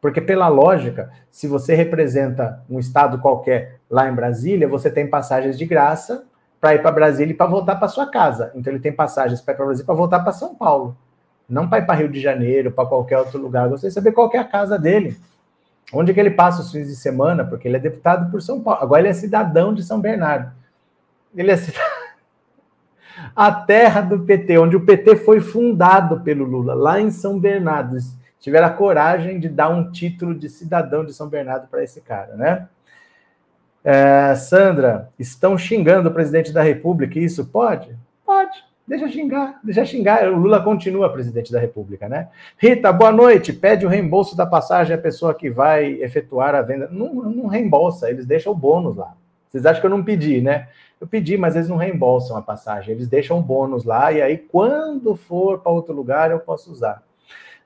Porque, pela lógica, se você representa um estado qualquer lá em Brasília, você tem passagens de graça para ir para Brasília e para voltar para sua casa. Então, ele tem passagens para ir para Brasília para voltar para São Paulo. Não para ir para Rio de Janeiro, para qualquer outro lugar. Eu gostaria de saber qual é a casa dele. Onde é que ele passa os fins de semana? Porque ele é deputado por São Paulo. Agora ele é cidadão de São Bernardo. Ele é cidadão... A terra do PT, onde o PT foi fundado pelo Lula, lá em São Bernardo tiveram a coragem de dar um título de cidadão de São Bernardo para esse cara, né? É, Sandra, estão xingando o presidente da República, isso pode? Pode, deixa xingar, deixa xingar. O Lula continua presidente da República, né? Rita, boa noite. Pede o reembolso da passagem à pessoa que vai efetuar a venda. Não, não reembolsa, eles deixam o bônus lá. Vocês acham que eu não pedi, né? Eu pedi, mas eles não reembolsam a passagem, eles deixam um bônus lá, e aí, quando for para outro lugar, eu posso usar.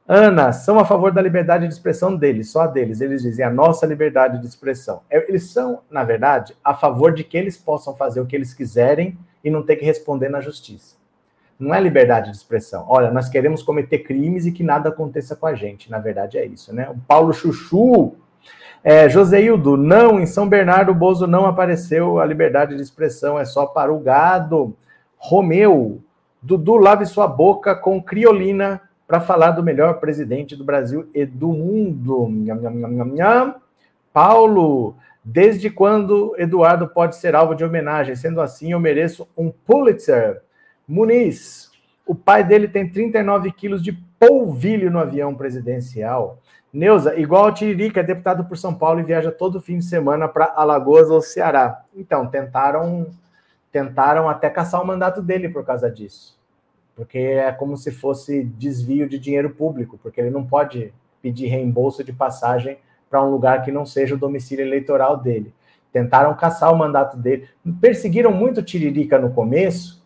Ana, são a favor da liberdade de expressão deles, só deles. Eles dizem a nossa liberdade de expressão. É, eles são, na verdade, a favor de que eles possam fazer o que eles quiserem e não ter que responder na justiça. Não é liberdade de expressão. Olha, nós queremos cometer crimes e que nada aconteça com a gente. Na verdade, é isso, né? O Paulo Chuchu, é, Joseildo, não, em São Bernardo o Bozo não apareceu. A liberdade de expressão é só para o gado. Romeu, Dudu, lave sua boca com criolina para falar do melhor presidente do Brasil e do mundo. Nham, nham, nham, Paulo, desde quando Eduardo pode ser alvo de homenagem? Sendo assim, eu mereço um Pulitzer. Muniz, o pai dele tem 39 quilos de polvilho no avião presidencial. Neuza, igual o Tiririca, é deputado por São Paulo e viaja todo fim de semana para Alagoas ou Ceará. Então, tentaram tentaram até caçar o mandato dele por causa disso porque é como se fosse desvio de dinheiro público, porque ele não pode pedir reembolso de passagem para um lugar que não seja o domicílio eleitoral dele. Tentaram caçar o mandato dele, perseguiram muito Tiririca no começo,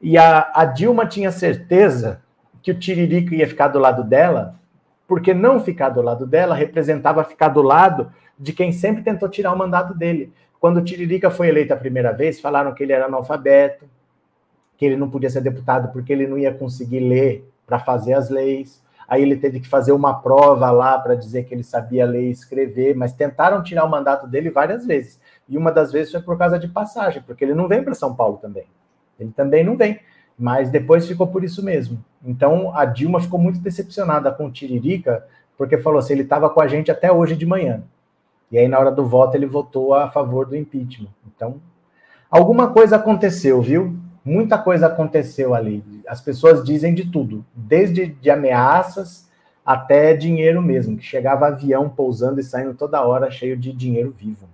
e a, a Dilma tinha certeza que o Tiririca ia ficar do lado dela, porque não ficar do lado dela representava ficar do lado de quem sempre tentou tirar o mandato dele. Quando o Tiririca foi eleito a primeira vez, falaram que ele era analfabeto, que ele não podia ser deputado porque ele não ia conseguir ler para fazer as leis. Aí ele teve que fazer uma prova lá para dizer que ele sabia ler e escrever, mas tentaram tirar o mandato dele várias vezes. E uma das vezes foi por causa de passagem, porque ele não vem para São Paulo também. Ele também não vem. Mas depois ficou por isso mesmo. Então a Dilma ficou muito decepcionada com o Tiririca, porque falou assim: ele estava com a gente até hoje de manhã. E aí, na hora do voto, ele votou a favor do impeachment. Então, alguma coisa aconteceu, viu? Muita coisa aconteceu ali. As pessoas dizem de tudo, desde de ameaças até dinheiro mesmo, que chegava avião pousando e saindo toda hora cheio de dinheiro vivo.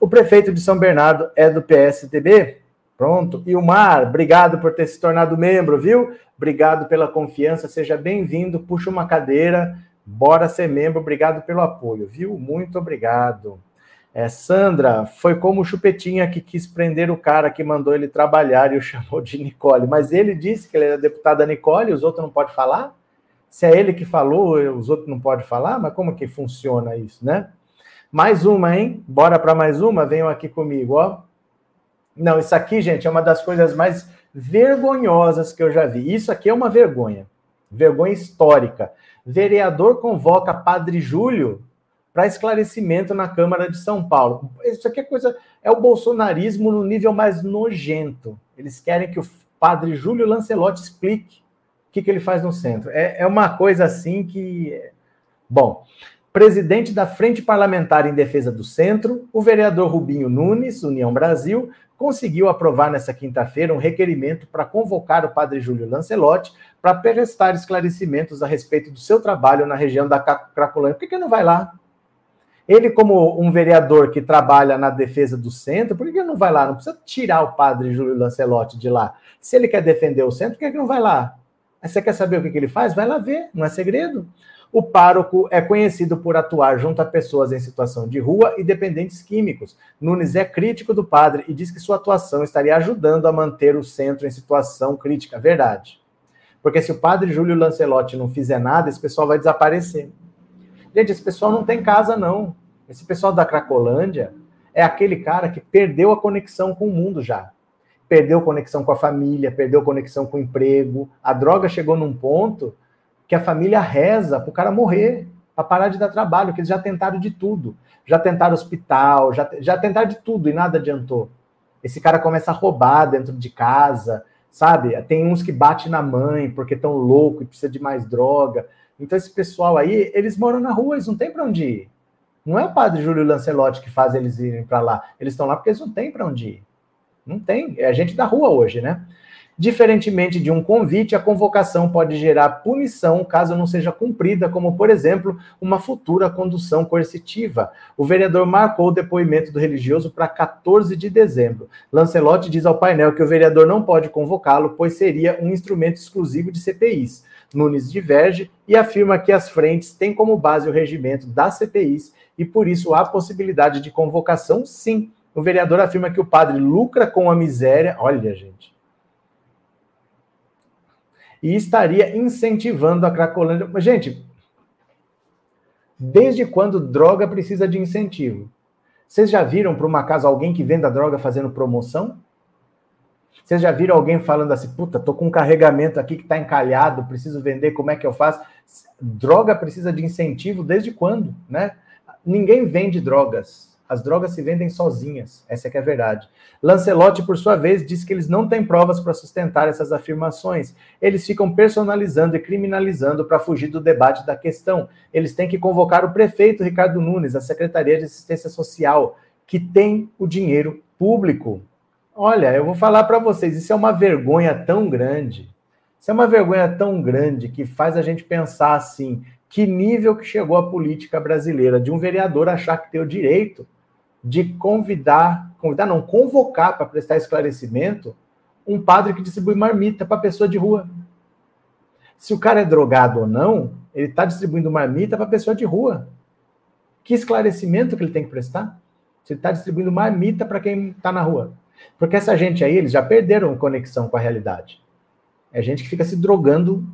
O prefeito de São Bernardo é do PSDB? Pronto. E o Mar, obrigado por ter se tornado membro, viu? Obrigado pela confiança, seja bem-vindo. Puxa uma cadeira, Bora ser membro, obrigado pelo apoio, viu? Muito obrigado. É, Sandra, foi como o Chupetinha que quis prender o cara que mandou ele trabalhar e o chamou de Nicole. Mas ele disse que ele era deputado da Nicole os outros não podem falar? Se é ele que falou, os outros não podem falar? Mas como que funciona isso, né? Mais uma, hein? Bora para mais uma? Venham aqui comigo, ó. Não, isso aqui, gente, é uma das coisas mais vergonhosas que eu já vi. Isso aqui é uma vergonha. Vergonha histórica. Vereador convoca Padre Júlio para esclarecimento na Câmara de São Paulo. Isso aqui é coisa. É o bolsonarismo no nível mais nojento. Eles querem que o padre Júlio Lancelotti explique o que, que ele faz no centro. É, é uma coisa assim que. Bom, presidente da Frente Parlamentar em Defesa do Centro, o vereador Rubinho Nunes, União Brasil, conseguiu aprovar nessa quinta-feira um requerimento para convocar o padre Júlio Lancelotti para prestar esclarecimentos a respeito do seu trabalho na região da Cracolândia. Por que, que não vai lá? Ele, como um vereador que trabalha na defesa do centro, por que ele não vai lá? Não precisa tirar o padre Júlio Lancelotti de lá. Se ele quer defender o centro, por que não vai lá? você quer saber o que ele faz? Vai lá ver, não é segredo. O pároco é conhecido por atuar junto a pessoas em situação de rua e dependentes químicos. Nunes é crítico do padre e diz que sua atuação estaria ajudando a manter o centro em situação crítica. Verdade. Porque se o padre Júlio Lancelotti não fizer nada, esse pessoal vai desaparecer. Gente, esse pessoal não tem casa, não. Esse pessoal da Cracolândia é aquele cara que perdeu a conexão com o mundo já. Perdeu conexão com a família, perdeu conexão com o emprego. A droga chegou num ponto que a família reza para o cara morrer, para parar de dar trabalho, que eles já tentaram de tudo. Já tentaram hospital, já, já tentaram de tudo e nada adiantou. Esse cara começa a roubar dentro de casa, sabe? Tem uns que bate na mãe porque estão louco e precisa de mais droga. Então esse pessoal aí, eles moram na rua, eles não têm para onde ir. Não é o padre Júlio Lancelotti que faz eles irem para lá. Eles estão lá porque eles não têm para onde ir. Não tem. É a gente da rua hoje, né? Diferentemente de um convite, a convocação pode gerar punição caso não seja cumprida, como, por exemplo, uma futura condução coercitiva. O vereador marcou o depoimento do religioso para 14 de dezembro. Lancelotti diz ao painel que o vereador não pode convocá-lo, pois seria um instrumento exclusivo de CPIs. Nunes diverge e afirma que as frentes têm como base o regimento das CPIs e por isso há possibilidade de convocação, sim. O vereador afirma que o padre lucra com a miséria, olha, gente, e estaria incentivando a Cracolândia. Gente, desde quando droga precisa de incentivo? Vocês já viram, por uma casa, alguém que venda droga fazendo promoção? Vocês já viram alguém falando assim, puta, tô com um carregamento aqui que tá encalhado, preciso vender, como é que eu faço? Droga precisa de incentivo desde quando, né? ninguém vende drogas. As drogas se vendem sozinhas. Essa é que é a verdade. Lancelotti, por sua vez, diz que eles não têm provas para sustentar essas afirmações. Eles ficam personalizando e criminalizando para fugir do debate da questão. Eles têm que convocar o prefeito Ricardo Nunes, a Secretaria de Assistência Social, que tem o dinheiro público. Olha, eu vou falar para vocês, isso é uma vergonha tão grande. Isso é uma vergonha tão grande que faz a gente pensar assim: que nível que chegou a política brasileira de um vereador achar que tem o direito de convidar, convidar não, convocar para prestar esclarecimento um padre que distribui marmita para pessoa de rua. Se o cara é drogado ou não, ele está distribuindo marmita para pessoa de rua. Que esclarecimento que ele tem que prestar? Se ele está distribuindo marmita para quem está na rua. Porque essa gente aí, eles já perderam conexão com a realidade. É gente que fica se drogando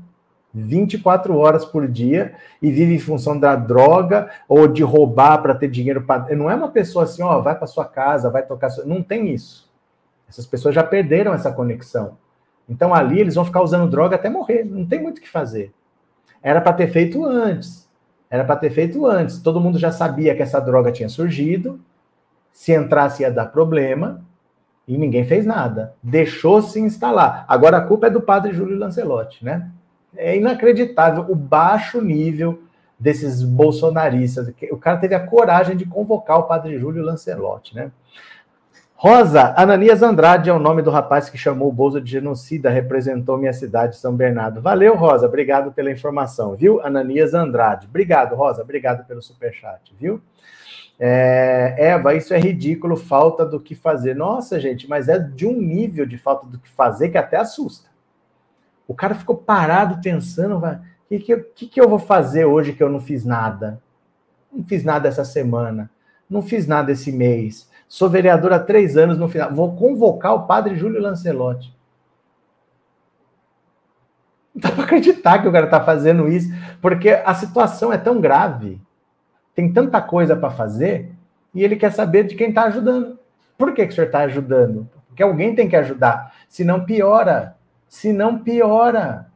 24 horas por dia e vive em função da droga ou de roubar para ter dinheiro para. Não é uma pessoa assim, ó, vai para sua casa, vai tocar. Sua... Não tem isso. Essas pessoas já perderam essa conexão. Então ali eles vão ficar usando droga até morrer. Não tem muito o que fazer. Era para ter feito antes. Era para ter feito antes. Todo mundo já sabia que essa droga tinha surgido. Se entrasse ia dar problema. E ninguém fez nada. Deixou se instalar. Agora a culpa é do padre Júlio Lancelotti, né? É inacreditável o baixo nível desses bolsonaristas. O cara teve a coragem de convocar o padre Júlio Lancelotti, né? Rosa, Ananias Andrade é o nome do rapaz que chamou o Bolsa de genocida, representou minha cidade, São Bernardo. Valeu, Rosa, obrigado pela informação, viu? Ananias Andrade. Obrigado, Rosa, obrigado pelo superchat, viu? É, Eva, isso é ridículo, falta do que fazer. Nossa, gente, mas é de um nível de falta do que fazer que até assusta. O cara ficou parado pensando, que, que, que, que eu vou fazer hoje que eu não fiz nada? Não fiz nada essa semana, não fiz nada esse mês. Sou vereador há três anos no final. Vou convocar o padre Júlio Lancelotti. Não dá para acreditar que o cara está fazendo isso, porque a situação é tão grave, tem tanta coisa para fazer, e ele quer saber de quem está ajudando. Por que, que o senhor está ajudando? Porque alguém tem que ajudar, senão piora. Se não piora.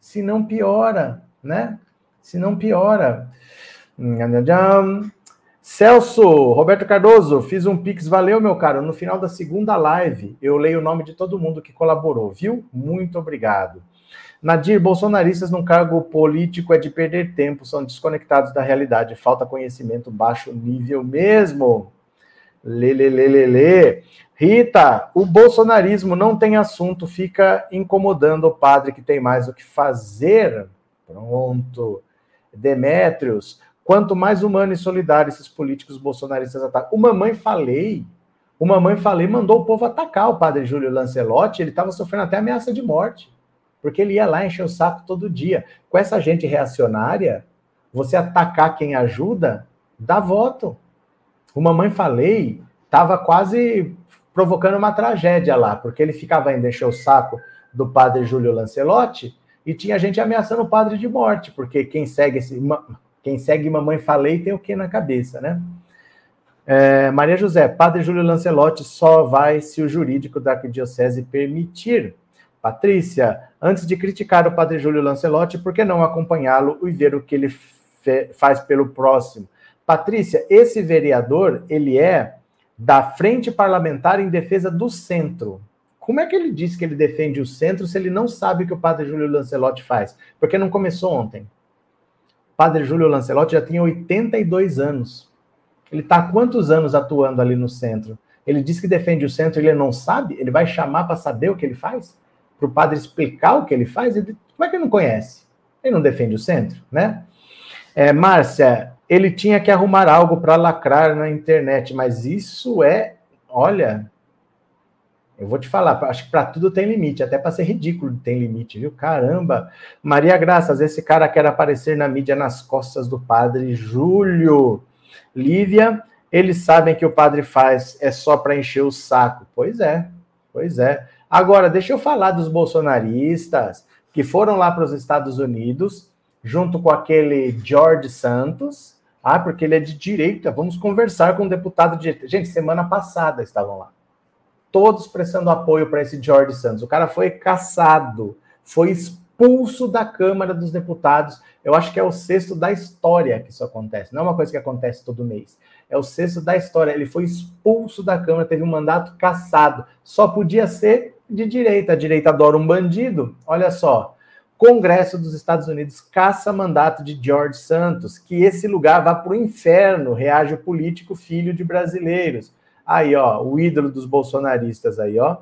Se não piora, né? Se não piora. Celso, Roberto Cardoso, fiz um pix, valeu, meu caro. No final da segunda live, eu leio o nome de todo mundo que colaborou, viu? Muito obrigado. Nadir, bolsonaristas num cargo político é de perder tempo, são desconectados da realidade, falta conhecimento, baixo nível mesmo. Lelelelele. Rita, o bolsonarismo não tem assunto, fica incomodando o padre que tem mais o que fazer. Pronto. Demétrios, quanto mais humano e solidário esses políticos bolsonaristas atacam. O Mamãe Falei, o Mamãe Falei mandou o povo atacar o padre Júlio Lancelotti, ele estava sofrendo até ameaça de morte, porque ele ia lá encher o saco todo dia. Com essa gente reacionária, você atacar quem ajuda, dá voto. O Mamãe Falei estava quase provocando uma tragédia lá, porque ele ficava indo encher o saco do padre Júlio Lancelotti e tinha gente ameaçando o padre de morte, porque quem segue esse, quem segue Mamãe Falei tem o que na cabeça, né? É, Maria José, Padre Júlio Lancelotti só vai se o jurídico da arquidiocese permitir. Patrícia, antes de criticar o Padre Júlio Lancelotti, por que não acompanhá-lo e ver o que ele faz pelo próximo? Patrícia, esse vereador, ele é da Frente Parlamentar em Defesa do Centro. Como é que ele diz que ele defende o centro se ele não sabe o que o padre Júlio Lancelotti faz? Porque não começou ontem. O padre Júlio Lancelotti já tem 82 anos. Ele está há quantos anos atuando ali no centro? Ele diz que defende o centro ele não sabe? Ele vai chamar para saber o que ele faz? Para o padre explicar o que ele faz? Ele, como é que ele não conhece? Ele não defende o centro, né? É, Márcia, ele tinha que arrumar algo para lacrar na internet, mas isso é, olha, eu vou te falar, acho que para tudo tem limite, até para ser ridículo tem limite, viu? Caramba! Maria Graças, esse cara quer aparecer na mídia nas costas do padre Júlio. Lívia, eles sabem que o padre faz é só para encher o saco. Pois é, pois é. Agora, deixa eu falar dos bolsonaristas que foram lá para os Estados Unidos, junto com aquele George Santos, ah, porque ele é de direita. Vamos conversar com um deputado de direita. Gente, semana passada estavam lá. Todos prestando apoio para esse George Santos. O cara foi caçado, foi expulso da Câmara dos Deputados. Eu acho que é o sexto da história que isso acontece. Não é uma coisa que acontece todo mês. É o sexto da história. Ele foi expulso da Câmara, teve um mandato caçado. Só podia ser de direita. A direita adora um bandido. Olha só. Congresso dos Estados Unidos caça mandato de George Santos, que esse lugar vá para o inferno, reage o político filho de brasileiros. Aí, ó, o ídolo dos bolsonaristas aí, ó.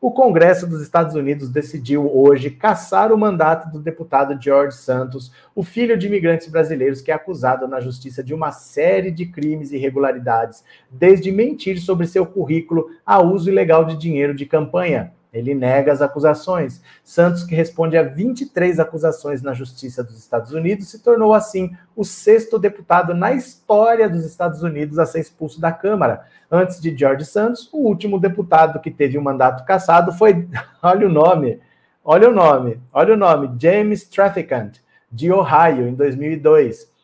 O Congresso dos Estados Unidos decidiu hoje caçar o mandato do deputado George Santos, o filho de imigrantes brasileiros que é acusado na justiça de uma série de crimes e irregularidades, desde mentir sobre seu currículo a uso ilegal de dinheiro de campanha. Ele nega as acusações. Santos, que responde a 23 acusações na Justiça dos Estados Unidos, se tornou assim o sexto deputado na história dos Estados Unidos a ser expulso da Câmara. Antes de George Santos, o último deputado que teve um mandato cassado foi, olha o nome, olha o nome, olha o nome, James Trafficant, de Ohio, em 2002.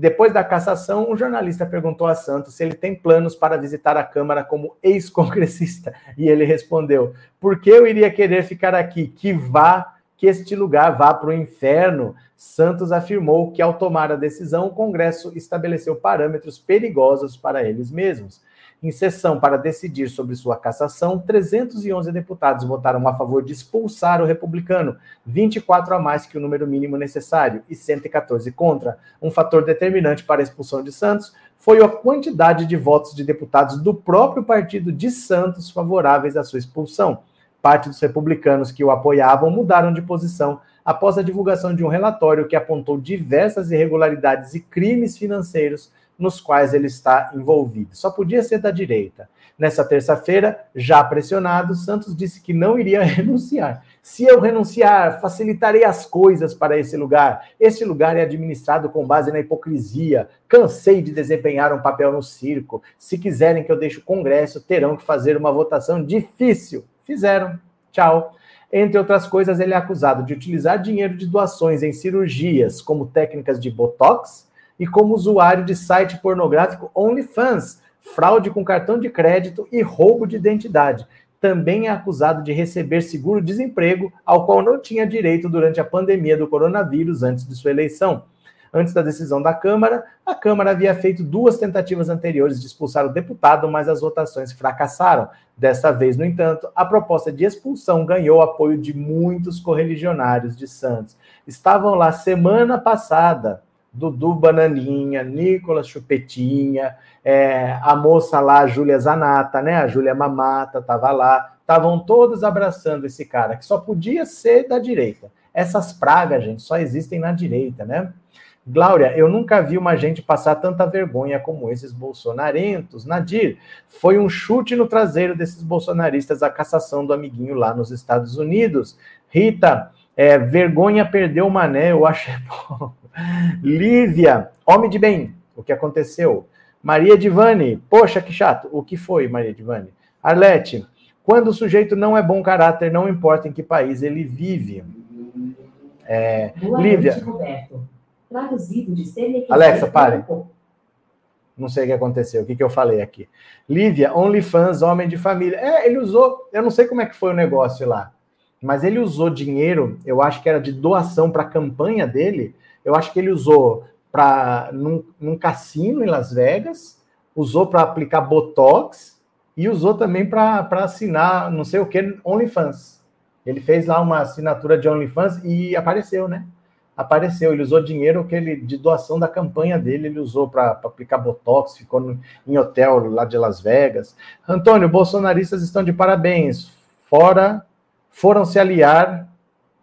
Depois da cassação, um jornalista perguntou a Santos se ele tem planos para visitar a Câmara como ex-congressista. E ele respondeu: Por que eu iria querer ficar aqui? Que vá, que este lugar vá para o inferno. Santos afirmou que, ao tomar a decisão, o Congresso estabeleceu parâmetros perigosos para eles mesmos. Em sessão para decidir sobre sua cassação, 311 deputados votaram a favor de expulsar o republicano, 24 a mais que o número mínimo necessário, e 114 contra. Um fator determinante para a expulsão de Santos foi a quantidade de votos de deputados do próprio partido de Santos favoráveis à sua expulsão. Parte dos republicanos que o apoiavam mudaram de posição após a divulgação de um relatório que apontou diversas irregularidades e crimes financeiros nos quais ele está envolvido. Só podia ser da direita. Nessa terça-feira, já pressionado, Santos disse que não iria renunciar. Se eu renunciar, facilitarei as coisas para esse lugar. Este lugar é administrado com base na hipocrisia. Cansei de desempenhar um papel no circo. Se quiserem que eu deixe o Congresso, terão que fazer uma votação difícil. Fizeram. Tchau. Entre outras coisas, ele é acusado de utilizar dinheiro de doações em cirurgias como técnicas de botox e como usuário de site pornográfico OnlyFans, fraude com cartão de crédito e roubo de identidade. Também é acusado de receber seguro-desemprego, ao qual não tinha direito durante a pandemia do coronavírus antes de sua eleição. Antes da decisão da Câmara, a Câmara havia feito duas tentativas anteriores de expulsar o deputado, mas as votações fracassaram. Dessa vez, no entanto, a proposta de expulsão ganhou apoio de muitos correligionários de Santos. Estavam lá semana passada Dudu Bananinha, Nicolas Chupetinha, é, a moça lá, a Júlia Zanata, né? A Júlia Mamata estava lá. Estavam todos abraçando esse cara, que só podia ser da direita. Essas pragas, gente, só existem na direita, né? Glória, eu nunca vi uma gente passar tanta vergonha como esses bolsonarentos. Nadir, foi um chute no traseiro desses bolsonaristas a cassação do amiguinho lá nos Estados Unidos. Rita, é, vergonha perdeu o mané, eu achei bom. Lívia, homem de bem, o que aconteceu? Maria Divani, poxa, que chato. O que foi, Maria Divani? Arlete, quando o sujeito não é bom caráter, não importa em que país ele vive. É, Lívia. Roberto traduzido de ser Alexa, pare. Não sei o que aconteceu, o que, que eu falei aqui. Lívia, OnlyFans, homem de família. É, ele usou, eu não sei como é que foi o negócio lá, mas ele usou dinheiro, eu acho que era de doação para a campanha dele, eu acho que ele usou para num, num cassino em Las Vegas, usou para aplicar Botox e usou também para assinar não sei o que, OnlyFans. Ele fez lá uma assinatura de OnlyFans e apareceu, né? apareceu. Ele usou dinheiro que ele de doação da campanha dele, ele usou para aplicar botox, ficou no, em hotel lá de Las Vegas. Antônio, bolsonaristas estão de parabéns. Fora foram se aliar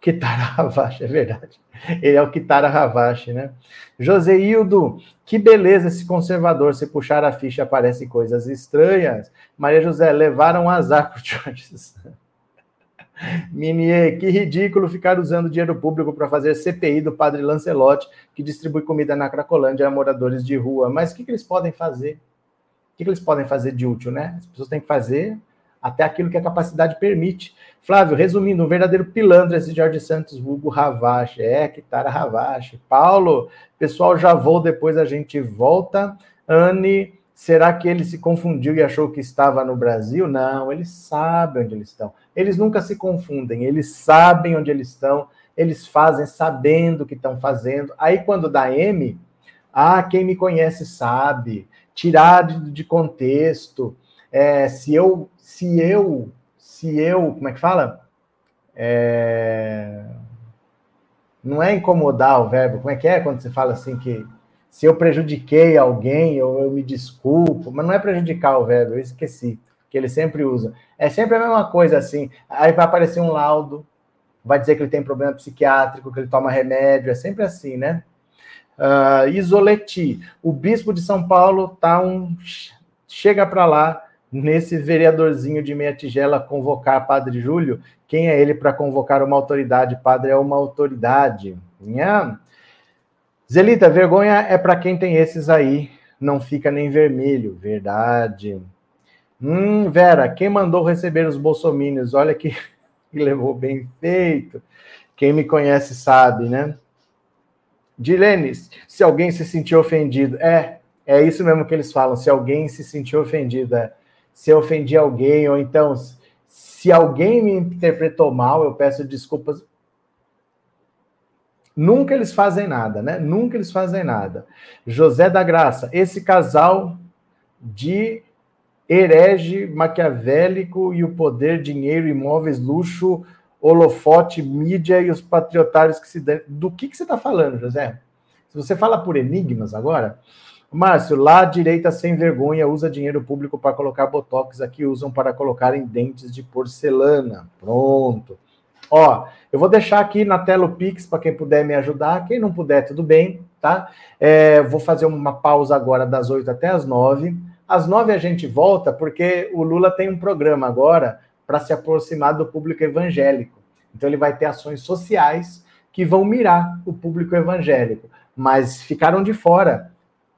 Kitara Ravache, é verdade. Ele é o Kitara Ravache, né? Joseildo, que beleza esse conservador. Se puxar a ficha, aparecem coisas estranhas. Maria José, levaram azar pro George Minier, que ridículo ficar usando dinheiro público para fazer CPI do padre Lancelotti, que distribui comida na Cracolândia a moradores de rua. Mas o que, que eles podem fazer? O que, que eles podem fazer de útil, né? As pessoas têm que fazer até aquilo que a capacidade permite. Flávio, resumindo, um verdadeiro pilantra esse Jorge Santos, vulgo Ravache. É, que tara Ravache. Paulo, pessoal, já vou, depois a gente volta. Anne, Será que ele se confundiu e achou que estava no Brasil? Não, eles sabem onde eles estão. Eles nunca se confundem, eles sabem onde eles estão, eles fazem sabendo o que estão fazendo. Aí quando dá M, ah, quem me conhece sabe, tirar de, de contexto. É, se eu, se eu, se eu, como é que fala? É... Não é incomodar o verbo, como é que é quando você fala assim que se eu prejudiquei alguém, eu, eu me desculpo, mas não é prejudicar o verbo, eu esqueci, que ele sempre usa. É sempre a mesma coisa assim. Aí vai aparecer um laudo, vai dizer que ele tem problema psiquiátrico, que ele toma remédio, é sempre assim, né? Uh, Isoleti, o bispo de São Paulo tá um. Chega para lá, nesse vereadorzinho de meia tigela convocar Padre Júlio. Quem é ele para convocar uma autoridade? Padre é uma autoridade. Nha. Zelita, vergonha é para quem tem esses aí, não fica nem vermelho, verdade. Hum, Vera, quem mandou receber os bolsomínios? Olha que, levou bem feito. Quem me conhece sabe, né? Dilene, se alguém se sentiu ofendido, é, é isso mesmo que eles falam. Se alguém se sentiu ofendido, é, se eu ofendi alguém, ou então se alguém me interpretou mal, eu peço desculpas. Nunca eles fazem nada, né? Nunca eles fazem nada. José da Graça, esse casal de herege maquiavélico e o poder, dinheiro, imóveis, luxo, holofote, mídia e os patriotários que se dão. Do que, que você está falando, José? Se você fala por enigmas agora, Márcio, lá a direita sem vergonha usa dinheiro público para colocar botox, aqui usam para colocar em dentes de porcelana. Pronto. Ó, eu vou deixar aqui na tela o Pix para quem puder me ajudar. Quem não puder, tudo bem, tá? É, vou fazer uma pausa agora das 8 até as 9. Às 9 a gente volta, porque o Lula tem um programa agora para se aproximar do público evangélico. Então ele vai ter ações sociais que vão mirar o público evangélico, mas ficaram de fora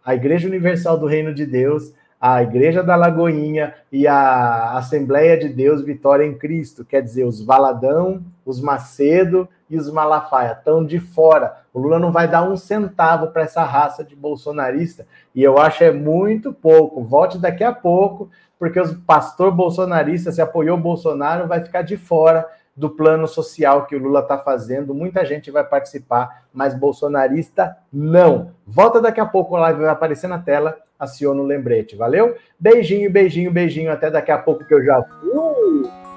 a Igreja Universal do Reino de Deus, a Igreja da Lagoinha e a Assembleia de Deus Vitória em Cristo, quer dizer, os Valadão, os Macedo e os Malafaia estão de fora. O Lula não vai dar um centavo para essa raça de bolsonarista, e eu acho é muito pouco. Vote daqui a pouco, porque o pastor bolsonarista se apoiou o Bolsonaro, vai ficar de fora do plano social que o Lula está fazendo. Muita gente vai participar, mas bolsonarista não. Volta daqui a pouco, a live vai aparecer na tela. Aciona o lembrete, valeu? Beijinho, beijinho, beijinho. Até daqui a pouco que eu já. Uh!